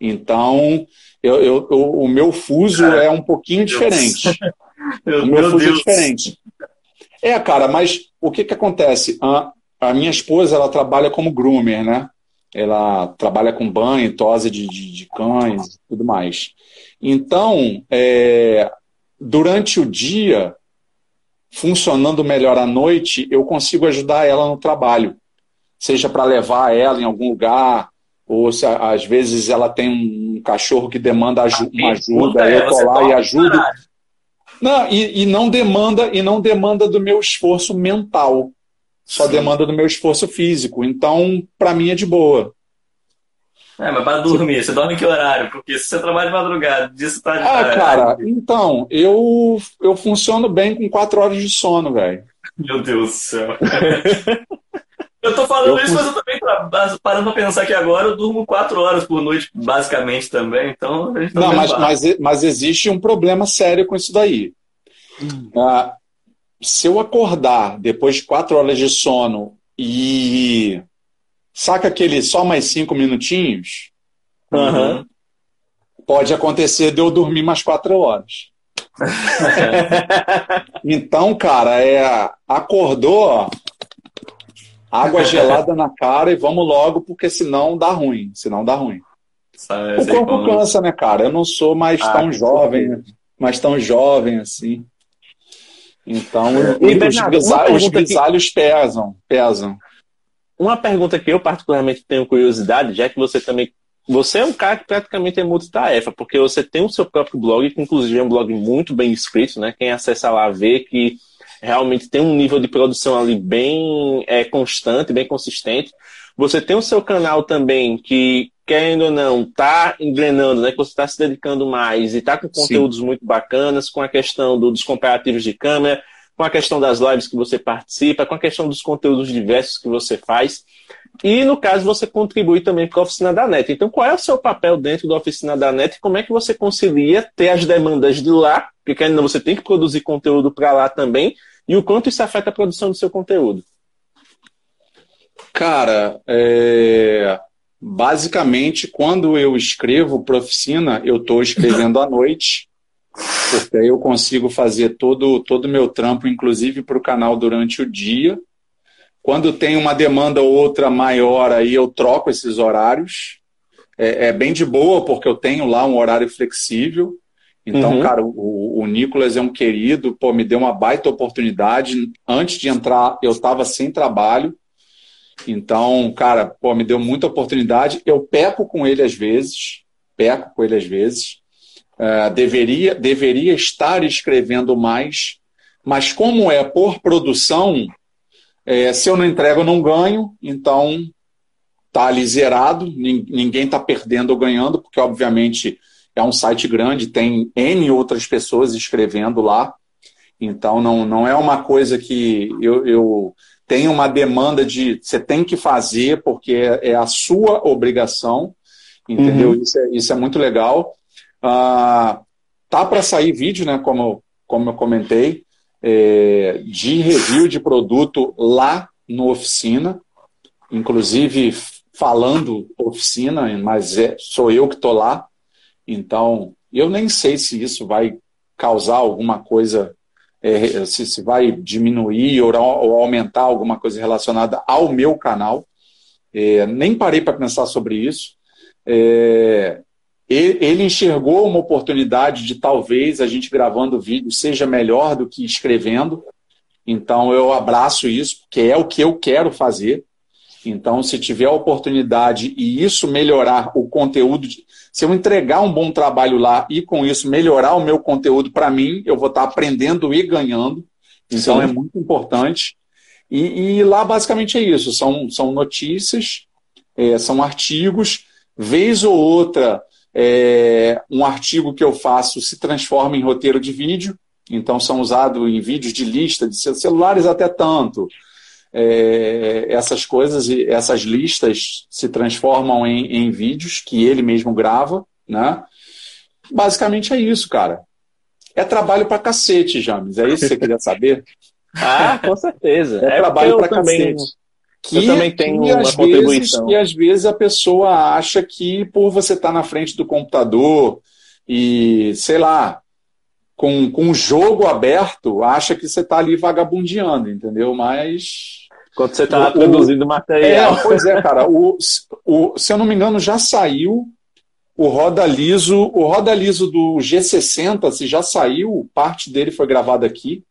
Então, eu, eu, eu o meu fuso é um pouquinho diferente. *laughs* Meu, o meu, meu fuso é Deus. é diferente. É, cara, mas o que, que acontece? A, a minha esposa, ela trabalha como groomer, né? Ela trabalha com banho, tosa de, de, de cães e tudo mais. Então, é, durante o dia, funcionando melhor à noite, eu consigo ajudar ela no trabalho. Seja para levar ela em algum lugar, ou se às vezes ela tem um cachorro que demanda aju uma ajuda, eu tô lá e ajudo. Não, e, e, não demanda e não demanda do meu esforço mental, só Sim. demanda do meu esforço físico. Então, para mim é de boa. É, mas para dormir, você dorme em que horário? Porque se você trabalha de madrugada, disso tá de Ah, cara, então, eu, eu funciono bem com quatro horas de sono, velho. Meu Deus do céu. *laughs* eu tô falando eu isso, fun... mas eu também, parando pra pensar que agora, eu durmo quatro horas por noite, basicamente também, então... Tá Não, mas, mas, mas existe um problema sério com isso daí. Hum. Ah, se eu acordar depois de quatro horas de sono e Saca aquele só mais cinco minutinhos? Uhum. Pode acontecer de eu dormir mais quatro horas. *laughs* então, cara, é acordou, água gelada na cara e vamos logo, porque senão dá ruim. Senão dá ruim. o corpo cansa, né, cara? Eu não sou mais ah, tão jovem, mais tão jovem assim. Então, e, os, Bernardo, os grisalhos que... pesam, pesam. Uma pergunta que eu particularmente tenho curiosidade, já que você também. Você é um cara que praticamente é multitarefa, porque você tem o seu próprio blog, que inclusive é um blog muito bem escrito, né? Quem acessa lá vê que realmente tem um nível de produção ali bem é, constante, bem consistente. Você tem o seu canal também que, querendo ou não, está engrenando, né? Que você está se dedicando mais e está com conteúdos Sim. muito bacanas, com a questão do, dos comparativos de câmera com a questão das lives que você participa, com a questão dos conteúdos diversos que você faz. E, no caso, você contribui também para a Oficina da NET. Então, qual é o seu papel dentro da Oficina da NET e como é que você concilia ter as demandas de lá, porque ainda você tem que produzir conteúdo para lá também, e o quanto isso afeta a produção do seu conteúdo? Cara, é... basicamente, quando eu escrevo para oficina, eu estou escrevendo à noite porque aí eu consigo fazer todo o todo meu trampo, inclusive para o canal durante o dia. Quando tem uma demanda ou outra maior, aí eu troco esses horários. É, é bem de boa, porque eu tenho lá um horário flexível. Então, uhum. cara, o, o Nicolas é um querido, pô, me deu uma baita oportunidade. Antes de entrar, eu estava sem trabalho. Então, cara, pô, me deu muita oportunidade. Eu peco com ele às vezes, peco com ele às vezes. Uh, deveria, deveria estar escrevendo mais, mas como é por produção, é, se eu não entrego, eu não ganho, então está ali zerado, ninguém está perdendo ou ganhando, porque obviamente é um site grande, tem N outras pessoas escrevendo lá, então não, não é uma coisa que eu, eu tenho uma demanda de você tem que fazer porque é, é a sua obrigação, entendeu? Uhum. Isso, é, isso é muito legal. Ah, tá para sair vídeo, né? Como, como eu comentei, é, de review de produto lá no oficina, inclusive falando oficina, mas é, sou eu que estou lá. Então, eu nem sei se isso vai causar alguma coisa, é, se, se vai diminuir ou, ou, aumentar alguma coisa relacionada ao meu canal. É, nem parei para pensar sobre isso. É, ele enxergou uma oportunidade de talvez a gente gravando vídeo seja melhor do que escrevendo. Então eu abraço isso, porque é o que eu quero fazer. Então, se tiver a oportunidade e isso melhorar o conteúdo, se eu entregar um bom trabalho lá e com isso melhorar o meu conteúdo para mim, eu vou estar aprendendo e ganhando. Então Sim. é muito importante. E, e, lá basicamente é isso: são, são notícias, é, são artigos, vez ou outra é, um artigo que eu faço se transforma em roteiro de vídeo, então são usados em vídeos de lista de celulares até tanto. É, essas coisas, essas listas se transformam em, em vídeos que ele mesmo grava, né? Basicamente é isso, cara. É trabalho pra cacete, James. É isso que você queria saber? *laughs* ah, com certeza. É, é trabalho pra também... cacete. Que, eu também tenho uma às contribuição. Vezes, e às vezes a pessoa acha que por você estar tá na frente do computador e, sei lá, com, com o jogo aberto, acha que você está ali vagabundeando, entendeu? Mas. Quando você está produzindo material. É, pois é, cara. O, o, se eu não me engano, já saiu o Roda Liso. O Roda Liso do G60, se já saiu, parte dele foi gravada aqui.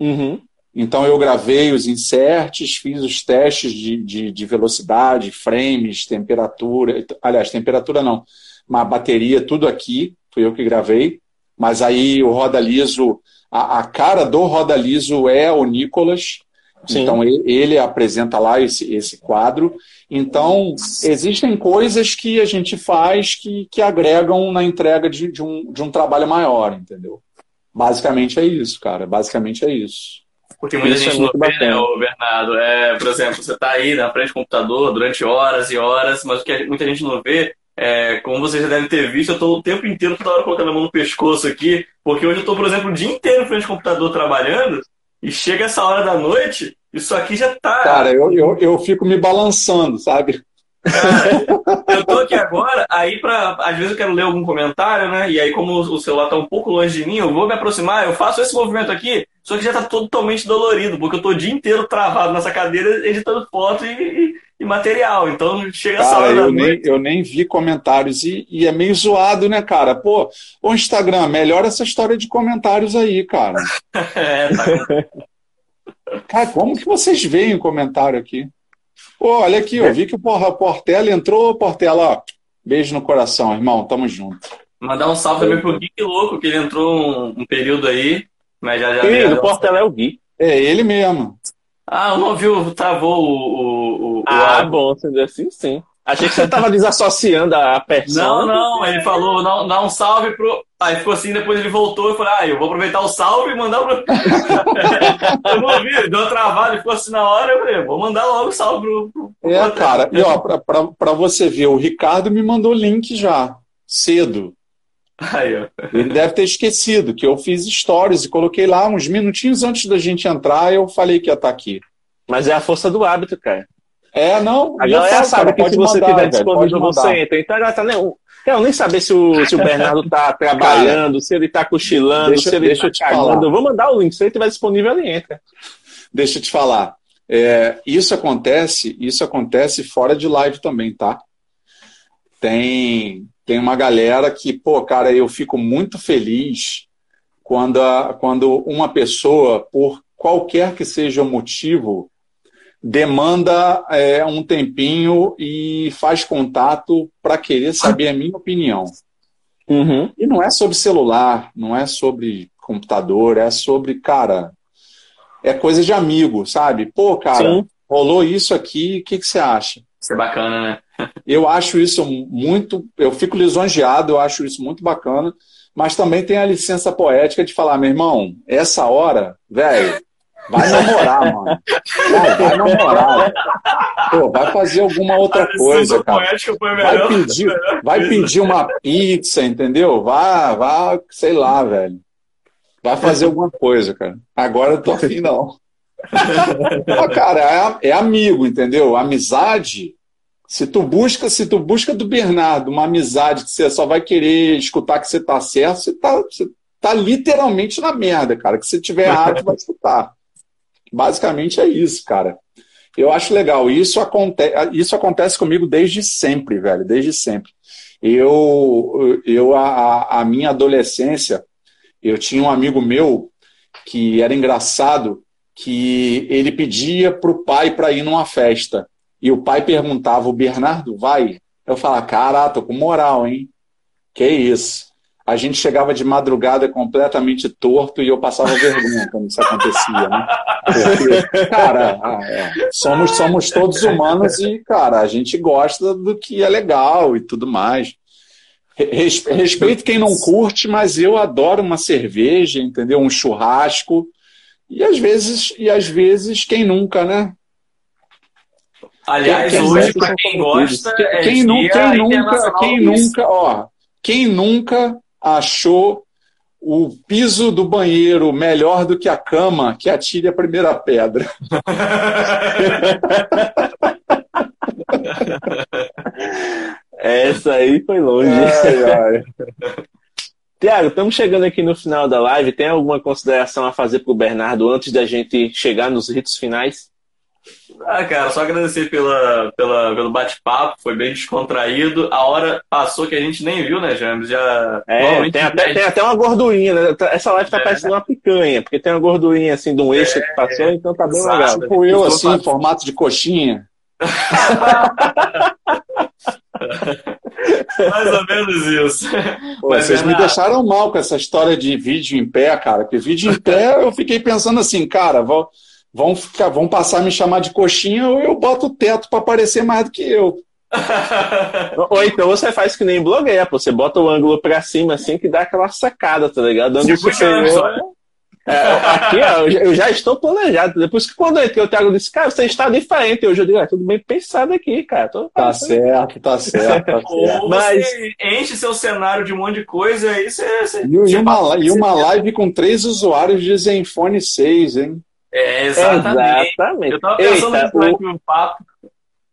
Uhum. Então eu gravei os inserts, fiz os testes de, de, de, velocidade, frames, temperatura, aliás, temperatura não, mas bateria, tudo aqui, fui eu que gravei. Mas aí o Roda Liso, a, a cara do Roda Liso é o Nicolas, Sim. então ele, ele, apresenta lá esse, esse quadro. Então existem coisas que a gente faz que, que agregam na entrega de, de, um, de um trabalho maior, entendeu? Basicamente é isso, cara, basicamente é isso. Porque muita Isso gente é não vê, né, Bernardo? É, por exemplo, você está aí na frente do computador durante horas e horas, mas o que muita gente não vê é, como vocês já devem ter visto, eu estou o tempo inteiro, toda hora colocando a mão no pescoço aqui, porque hoje eu estou, por exemplo, o dia inteiro na frente do computador trabalhando, e chega essa hora da noite, isso aqui já está. Cara, eu, eu, eu fico me balançando, sabe? eu tô aqui agora, aí para às vezes eu quero ler algum comentário, né? E aí como o celular tá um pouco longe de mim, eu vou me aproximar, eu faço esse movimento aqui, só que já tá totalmente dolorido, porque eu tô o dia inteiro travado nessa cadeira editando foto e, e, e material. Então chega cara, essa hora eu nem, eu nem vi comentários e, e, é meio zoado, né, cara? Pô, o Instagram, melhora essa história de comentários aí, cara. *laughs* é, tá. cara, como que vocês veem o comentário aqui? Pô, olha aqui, eu vi que o Portela entrou, Portela, ó, beijo no coração, irmão, tamo junto. Mandar um salve também pro Gui Louco, que ele entrou um, um período aí, mas já já. Sim, o Portela é o Gui. É ele mesmo. Ah, eu não viu, travou o. o, o ah, o... bom, sendo assim, sim. Achei que você estava desassociando a persona. Não, não, ele falou, não, dá um salve pro. Aí ficou assim, depois ele voltou e falou, ah, eu vou aproveitar o salve e mandar pro. *laughs* eu não ouvi, deu uma travada, ficou assim na hora, eu falei, vou mandar logo o salve pro. pro é, cara, e ó, pra, pra, pra você ver, o Ricardo me mandou link já, cedo. Aí, ó. Ele deve ter esquecido que eu fiz stories e coloquei lá uns minutinhos antes da gente entrar, eu falei que ia estar aqui. Mas é a força do hábito, cara. É, não. A galera sabe que se você tiver disponível, você entra. Então ela tá nem. Eu nem saber se o, se o Bernardo tá *laughs* trabalhando, Cara, se ele tá cochilando, deixa, se ele deixa tá te cagando. Eu vou mandar o link. Se ele tiver disponível, ele entra. Deixa eu te falar. É, isso acontece, isso acontece fora de live também, tá? Tem, tem uma galera que, pô, cara, eu fico muito feliz quando, a, quando uma pessoa, por qualquer que seja o motivo, demanda é, um tempinho e faz contato para querer saber a minha opinião. Uhum. E não é sobre celular, não é sobre computador, é sobre, cara, é coisa de amigo, sabe? Pô, cara, Sim. rolou isso aqui, o que, que você acha? Isso é bacana, né? Eu acho isso muito, eu fico lisonjeado, eu acho isso muito bacana, mas também tem a licença poética de falar, meu irmão, essa hora, velho, Vai namorar, mano. Vai, vai namorar. Pô, vai fazer alguma outra coisa, cara. Vai pedir, vai pedir uma pizza, entendeu? Vai, vai, sei lá, velho. Vai fazer alguma coisa, cara. Agora eu tô afim, não. *laughs* ah, cara, é, é amigo, entendeu? Amizade. Se tu busca, se tu busca do Bernardo uma amizade que você só vai querer escutar que você tá certo, você tá, você tá literalmente na merda, cara. Que se tiver *laughs* errado, vai escutar. Basicamente é isso, cara. Eu acho legal. Isso, aconte isso acontece comigo desde sempre, velho. Desde sempre. Eu, eu a, a minha adolescência, eu tinha um amigo meu que era engraçado, que ele pedia para o pai para ir numa festa. E o pai perguntava, o Bernardo vai? Eu falava, cara, tô com moral, hein? Que isso a gente chegava de madrugada completamente torto e eu passava *laughs* vergonha quando isso acontecia, né? Porque, cara, ah, é, somos, somos todos humanos e, cara, a gente gosta do que é legal e tudo mais. Respeito quem não curte, mas eu adoro uma cerveja, entendeu? Um churrasco. E às vezes, e às vezes quem nunca, né? Aliás, quem, hoje, para quem gosta, quem, é quem, quem nunca, quem nunca, ó, quem nunca achou o piso do banheiro melhor do que a cama, que atire a primeira pedra. *laughs* Essa aí foi longe. Ai, ai. *laughs* Tiago, estamos chegando aqui no final da live. Tem alguma consideração a fazer para o Bernardo antes da gente chegar nos ritos finais? Ah, cara, só agradecer pela, pela, pelo bate-papo, foi bem descontraído. A hora passou que a gente nem viu, né, James? Já, é, tem até, tem até uma gordurinha, né? Essa live tá é. parecendo uma picanha, porque tem uma gordurinha assim de um eixo é, que passou, então tá bem Exato. legal. Tipo eu, assim, em formato de coxinha. *laughs* Mais ou menos isso. Pô, Mas vocês me deixaram mal com essa história de vídeo em pé, cara. Porque vídeo em pé eu fiquei pensando assim, cara, vou vão, ficar, vão passar a me chamar de coxinha ou eu boto o teto para aparecer mais do que eu. *laughs* ou então você faz que nem blogueia, você bota o ângulo para cima assim que dá aquela sacada, tá ligado? Ângulo superior. É, aqui, ó, eu já estou planejado. Depois que quando eu entrei, o Thiago disse, cara, você está diferente. Hoje eu digo, ah, tudo bem pensado aqui, cara. Tô tá certo, tá certo, tá certo. Ou Mas... você enche seu cenário de um monte de coisa aí você. você e, e, uma, e uma live com três usuários de Zenfone 6, hein? É, exatamente. exatamente. Eu tava pensando Eita, o... um papo.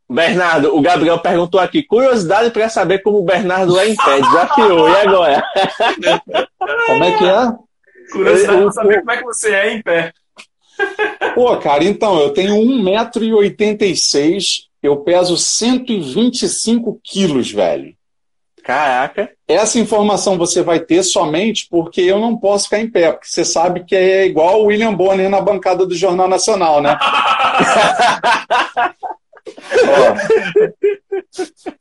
Bernardo, o Gabriel perguntou aqui, curiosidade para saber como o Bernardo é em pé, *laughs* desafiou, e agora? como é que é? Curiosidade para saber como é que você é em pé. Pô, cara, então, eu tenho 1,86m, eu peso 125 quilos, velho. Caraca. Essa informação você vai ter somente porque eu não posso ficar em pé, porque você sabe que é igual o William Bonner na bancada do Jornal Nacional, né? *laughs*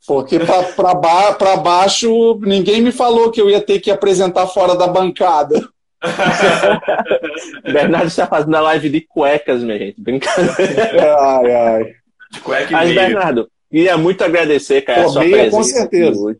porque para ba baixo ninguém me falou que eu ia ter que apresentar fora da bancada. *laughs* Bernardo está fazendo a live de cuecas, minha gente. Brincadeira. Ai, ai. De cueca e Mas, meio. Bernardo, queria muito agradecer, cara, Pô, a sua meia, presença. Com certeza. Hoje.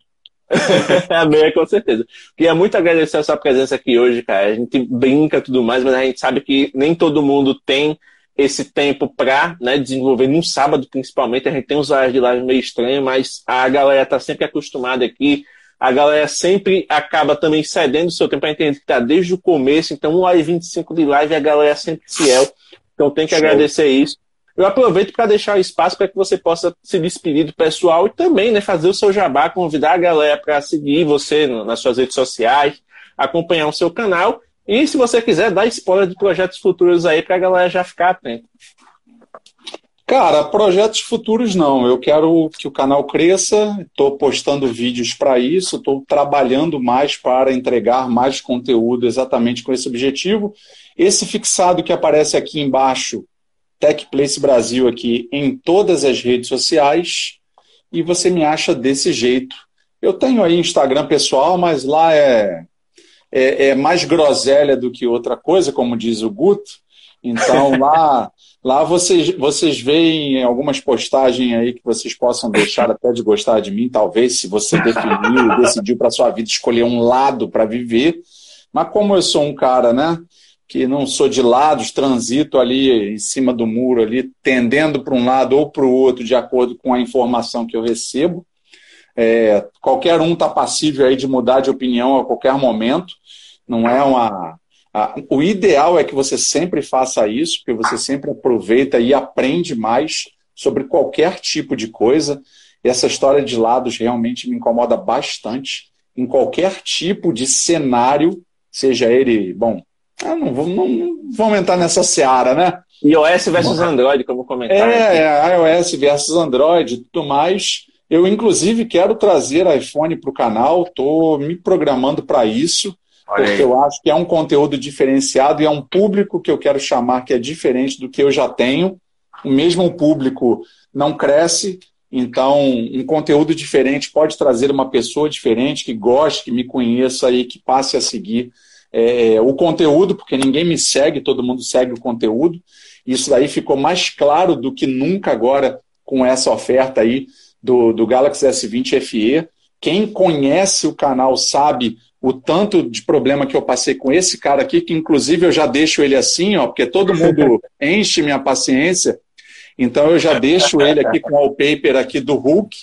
*laughs* a meia, com certeza. Queria muito agradecer a sua presença aqui hoje, cara. A gente brinca e tudo mais, mas a gente sabe que nem todo mundo tem esse tempo para né, desenvolver num sábado, principalmente. A gente tem uns horários de live meio estranhos, mas a galera tá sempre acostumada aqui. A galera sempre acaba também cedendo o seu tempo. A gente tá desde o começo, então 1 hora e 25 de live a galera é sempre fiel. Então tem que Show. agradecer isso. Eu aproveito para deixar o espaço para que você possa se despedir do pessoal e também né, fazer o seu jabá, convidar a galera para seguir você nas suas redes sociais, acompanhar o seu canal e, se você quiser, dar spoiler de projetos futuros aí para a galera já ficar atenta. Cara, projetos futuros não. Eu quero que o canal cresça, estou postando vídeos para isso, estou trabalhando mais para entregar mais conteúdo exatamente com esse objetivo. Esse fixado que aparece aqui embaixo TechPlace Brasil aqui em todas as redes sociais e você me acha desse jeito. Eu tenho aí Instagram pessoal, mas lá é, é, é mais groselha do que outra coisa, como diz o Guto. Então *laughs* lá, lá vocês, vocês veem algumas postagens aí que vocês possam deixar até de gostar de mim, talvez, se você definiu e *laughs* decidiu para sua vida escolher um lado para viver. Mas como eu sou um cara, né? Que não sou de lados, transito ali em cima do muro, ali, tendendo para um lado ou para o outro, de acordo com a informação que eu recebo. É, qualquer um está passível aí de mudar de opinião a qualquer momento. Não é uma. A, o ideal é que você sempre faça isso, porque você sempre aproveita e aprende mais sobre qualquer tipo de coisa. E essa história de lados realmente me incomoda bastante. Em qualquer tipo de cenário, seja ele, bom, ah, não, vamos, não, vamos entrar nessa seara, né? iOS versus Android, como comentar. É, é, iOS versus Android e tudo mais. Eu, inclusive, quero trazer iPhone para o canal, estou me programando para isso, Olha porque aí. eu acho que é um conteúdo diferenciado e é um público que eu quero chamar que é diferente do que eu já tenho. O mesmo público não cresce, então um conteúdo diferente pode trazer uma pessoa diferente que goste, que me conheça e que passe a seguir é, o conteúdo, porque ninguém me segue, todo mundo segue o conteúdo. Isso daí ficou mais claro do que nunca agora com essa oferta aí do, do Galaxy S20 FE. Quem conhece o canal sabe o tanto de problema que eu passei com esse cara aqui, que inclusive eu já deixo ele assim, ó, porque todo mundo *laughs* enche minha paciência. Então eu já deixo ele aqui com o wallpaper aqui do Hulk,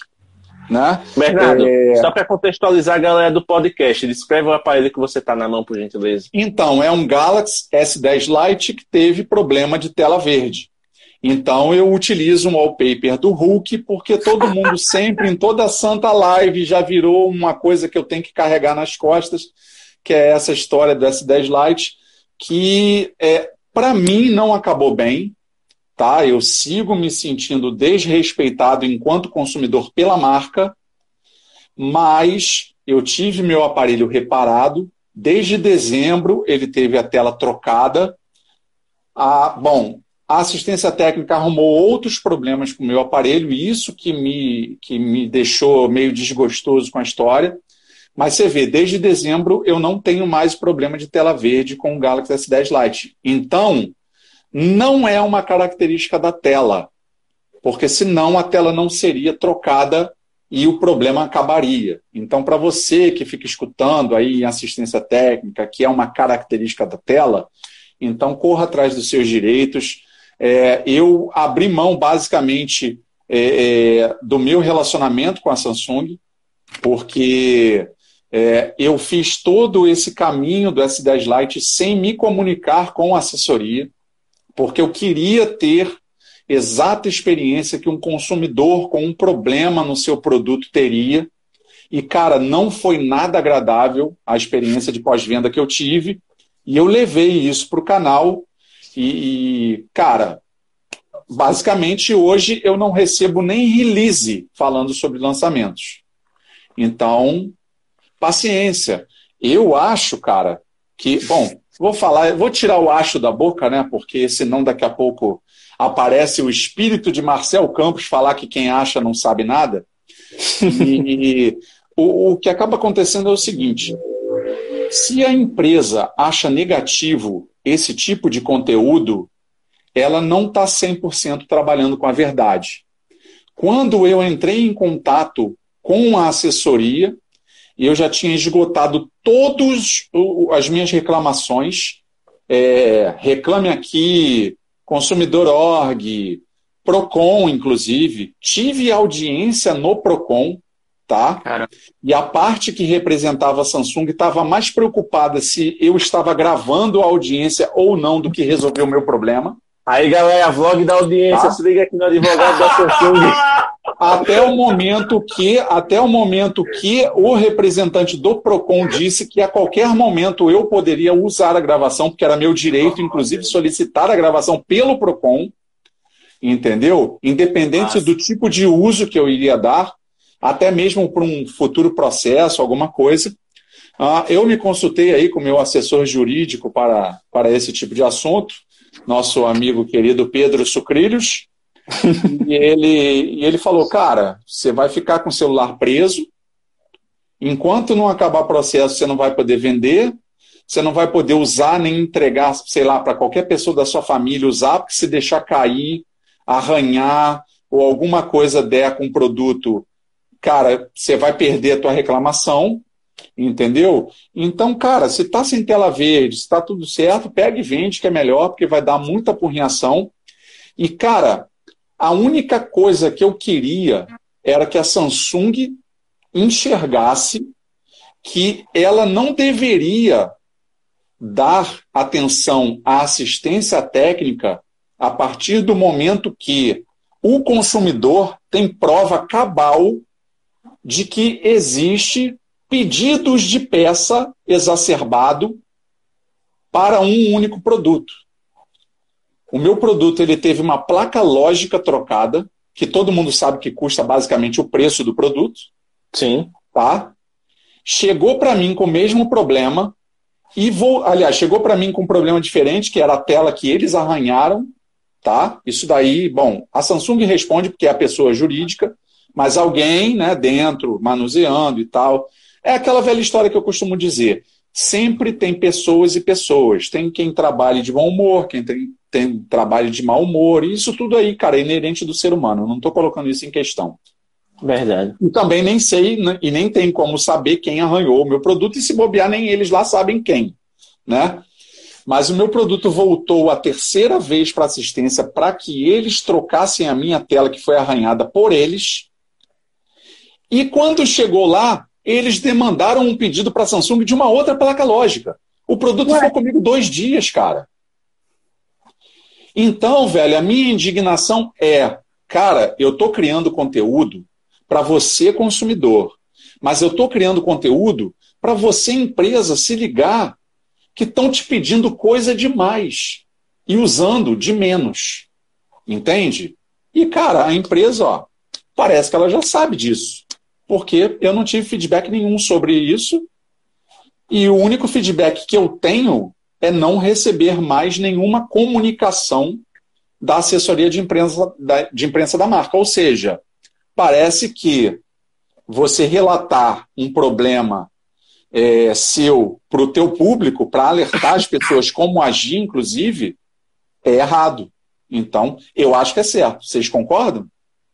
né? Bernardo, é... só para contextualizar a galera do podcast, descreve o aparelho que você está na mão, por gentileza. Então, é um Galaxy S10 Lite que teve problema de tela verde. Então, eu utilizo um wallpaper do Hulk, porque todo mundo *laughs* sempre, em toda santa live, já virou uma coisa que eu tenho que carregar nas costas, que é essa história do S10 Lite, que é, para mim não acabou bem, tá? Eu sigo me sentindo desrespeitado enquanto consumidor pela marca, mas eu tive meu aparelho reparado. Desde dezembro ele teve a tela trocada. Ah, bom, a assistência técnica arrumou outros problemas com o meu aparelho, e isso que me, que me deixou meio desgostoso com a história. Mas você vê, desde dezembro eu não tenho mais problema de tela verde com o Galaxy S10 Lite. Então, não é uma característica da tela, porque senão a tela não seria trocada e o problema acabaria. Então, para você que fica escutando aí em assistência técnica, que é uma característica da tela, então corra atrás dos seus direitos. É, eu abri mão basicamente é, é, do meu relacionamento com a Samsung, porque é, eu fiz todo esse caminho do S10 Lite sem me comunicar com a assessoria porque eu queria ter exata experiência que um consumidor com um problema no seu produto teria. E, cara, não foi nada agradável a experiência de pós-venda que eu tive. E eu levei isso para o canal. E, e, cara, basicamente hoje eu não recebo nem release falando sobre lançamentos. Então, paciência. Eu acho, cara, que, bom, Vou falar, vou tirar o acho da boca, né? Porque senão daqui a pouco aparece o espírito de Marcel Campos falar que quem acha não sabe nada. E, o, o que acaba acontecendo é o seguinte: se a empresa acha negativo esse tipo de conteúdo, ela não está 100% trabalhando com a verdade. Quando eu entrei em contato com a assessoria, e eu já tinha esgotado todas as minhas reclamações. É, reclame aqui, consumidor.org, Procon, inclusive. Tive audiência no Procon, tá? Cara. E a parte que representava a Samsung estava mais preocupada se eu estava gravando a audiência ou não do que resolver o meu problema. Aí, galera, vlog da audiência, tá? se liga aqui no advogado da Samsung. *laughs* até o momento que até o momento que o representante do Procon disse que a qualquer momento eu poderia usar a gravação, porque era meu direito, inclusive solicitar a gravação pelo Procon, entendeu? Independente Nossa. do tipo de uso que eu iria dar, até mesmo para um futuro processo, alguma coisa. Ah, eu me consultei aí com meu assessor jurídico para, para esse tipo de assunto, nosso amigo querido Pedro Sucrilhos, e, ele, e ele falou: Cara, você vai ficar com o celular preso. Enquanto não acabar o processo, você não vai poder vender, você não vai poder usar nem entregar, sei lá, para qualquer pessoa da sua família usar, porque se deixar cair, arranhar ou alguma coisa der com o produto, cara, você vai perder a tua reclamação. Entendeu? Então, cara, se está sem tela verde, se está tudo certo, pega e vende, que é melhor, porque vai dar muita porrinhação. E, cara, a única coisa que eu queria era que a Samsung enxergasse que ela não deveria dar atenção à assistência técnica a partir do momento que o consumidor tem prova cabal de que existe pedidos de peça exacerbado para um único produto. O meu produto ele teve uma placa lógica trocada, que todo mundo sabe que custa basicamente o preço do produto. Sim. Tá? Chegou para mim com o mesmo problema e vou, aliás, chegou para mim com um problema diferente, que era a tela que eles arranharam, tá? Isso daí, bom, a Samsung responde porque é a pessoa jurídica, mas alguém, né, dentro, manuseando e tal, é aquela velha história que eu costumo dizer. Sempre tem pessoas e pessoas. Tem quem trabalhe de bom humor, quem tem, tem trabalho de mau humor. E isso tudo aí, cara, é inerente do ser humano. Eu não estou colocando isso em questão. Verdade. E também nem sei, né, e nem tem como saber quem arranhou o meu produto, e se bobear, nem eles lá sabem quem. Né? Mas o meu produto voltou a terceira vez para assistência para que eles trocassem a minha tela, que foi arranhada por eles. E quando chegou lá, eles demandaram um pedido para a Samsung de uma outra placa lógica. O produto Ué. ficou comigo dois dias, cara. Então, velho, a minha indignação é, cara, eu estou criando conteúdo para você, consumidor, mas eu estou criando conteúdo para você, empresa, se ligar que estão te pedindo coisa demais e usando de menos. Entende? E, cara, a empresa, ó, parece que ela já sabe disso porque eu não tive feedback nenhum sobre isso. E o único feedback que eu tenho é não receber mais nenhuma comunicação da assessoria de imprensa da, de imprensa da marca. Ou seja, parece que você relatar um problema é, seu para o teu público, para alertar as pessoas como agir, inclusive, é errado. Então, eu acho que é certo. Vocês concordam?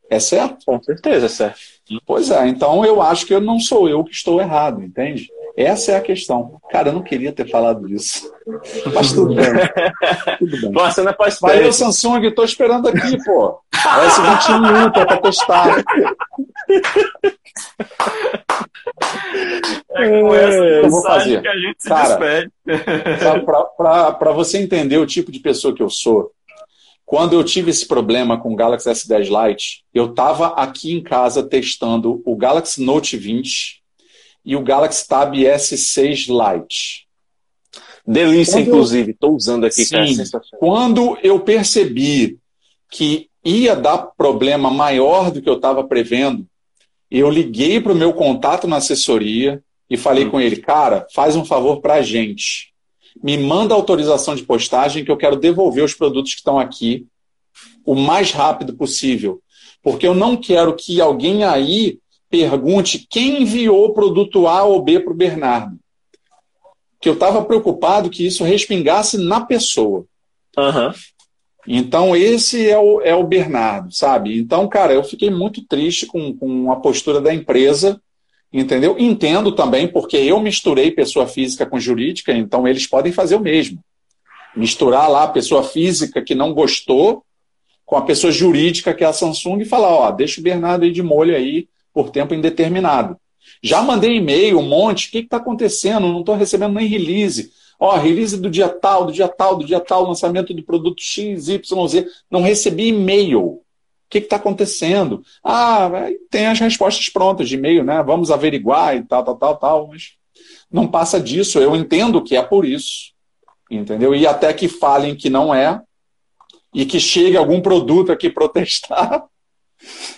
É certo? Com certeza é certo. Pois é, então eu acho que eu não sou eu que estou errado, entende? Essa é a questão. Cara, eu não queria ter falado isso. *laughs* Mas tudo bem. tudo bem. Nossa, não é Valeu, Samsung, estou esperando aqui, pô. S21 para testar. É com essa é, eu vou fazer. que a gente se Cara, despede. Para você entender o tipo de pessoa que eu sou, quando eu tive esse problema com o Galaxy S10 Lite, eu estava aqui em casa testando o Galaxy Note 20 e o Galaxy Tab S6 Lite. Delícia, quando inclusive. Estou usando aqui. Sim, quando eu percebi que ia dar problema maior do que eu estava prevendo, eu liguei para o meu contato na assessoria e falei hum. com ele, cara, faz um favor para a gente me manda autorização de postagem que eu quero devolver os produtos que estão aqui o mais rápido possível. Porque eu não quero que alguém aí pergunte quem enviou o produto A ou B para o Bernardo. Que eu estava preocupado que isso respingasse na pessoa. Uhum. Então, esse é o, é o Bernardo, sabe? Então, cara, eu fiquei muito triste com, com a postura da empresa Entendeu? Entendo também, porque eu misturei pessoa física com jurídica, então eles podem fazer o mesmo. Misturar lá a pessoa física que não gostou com a pessoa jurídica, que é a Samsung, e falar: ó, deixa o Bernardo aí de molho aí por tempo indeterminado. Já mandei e-mail, um monte, o que está acontecendo? Não estou recebendo nem release. Ó, release do dia tal, do dia tal, do dia tal, lançamento do produto X, Y. Não recebi e-mail. O que está acontecendo? Ah, tem as respostas prontas de e-mail, né? Vamos averiguar e tal, tal, tal, tal, mas não passa disso. Eu entendo que é por isso, entendeu? E até que falem que não é e que chegue algum produto aqui *laughs* protestar,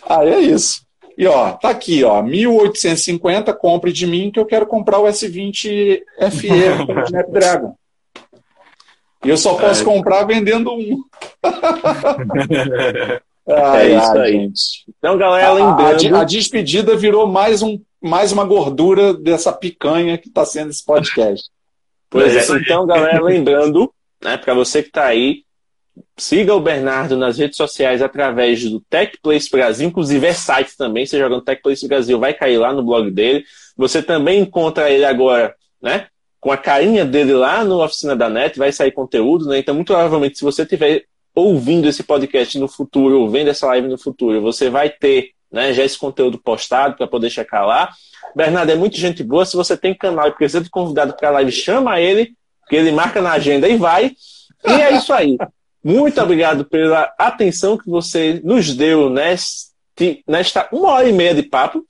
aí é isso. E ó, tá aqui, ó, 1850, compre de mim que eu quero comprar o S20 FE com Snapdragon. E eu só posso é. comprar vendendo um. *laughs* Ai, é isso ai, aí. Gente. Então, galera, lembrando. A, a, despedida virou mais, um, mais uma gordura dessa picanha que está sendo esse podcast. *laughs* Pois é, então, galera, lembrando, né, para você que está aí, Siga o Bernardo nas redes sociais através do TechPlace Brasil, inclusive é site também. Você jogando TechPlace Brasil, vai cair lá no blog dele. Você também encontra ele agora, né? Com a carinha dele lá no Oficina da Net, vai sair conteúdo, né? Então, muito provavelmente, se você estiver ouvindo esse podcast no futuro, ou vendo essa live no futuro, você vai ter né, já esse conteúdo postado para poder checar lá. Bernardo é muito gente boa. Se você tem canal e precisa de convidado para a live, chama ele, que ele marca na agenda e vai. E é isso aí. Muito obrigado pela atenção que você nos deu neste, nesta uma hora e meia de papo.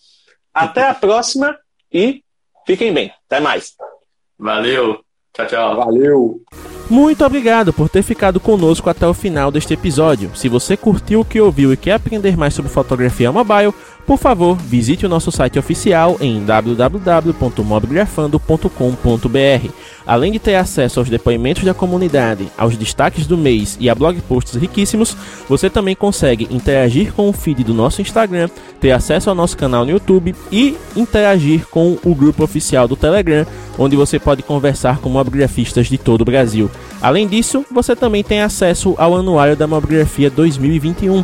Até a próxima e fiquem bem. Até mais. Valeu. Tchau, tchau. Valeu. Muito obrigado por ter ficado conosco até o final deste episódio. Se você curtiu o que ouviu e quer aprender mais sobre fotografia mobile, por favor, visite o nosso site oficial em www.mobgrafando.com.br. Além de ter acesso aos depoimentos da comunidade, aos destaques do mês e a blog posts riquíssimos, você também consegue interagir com o feed do nosso Instagram, ter acesso ao nosso canal no YouTube e interagir com o grupo oficial do Telegram, onde você pode conversar com mobigrafistas de todo o Brasil. Além disso, você também tem acesso ao Anuário da Mobigrafia 2021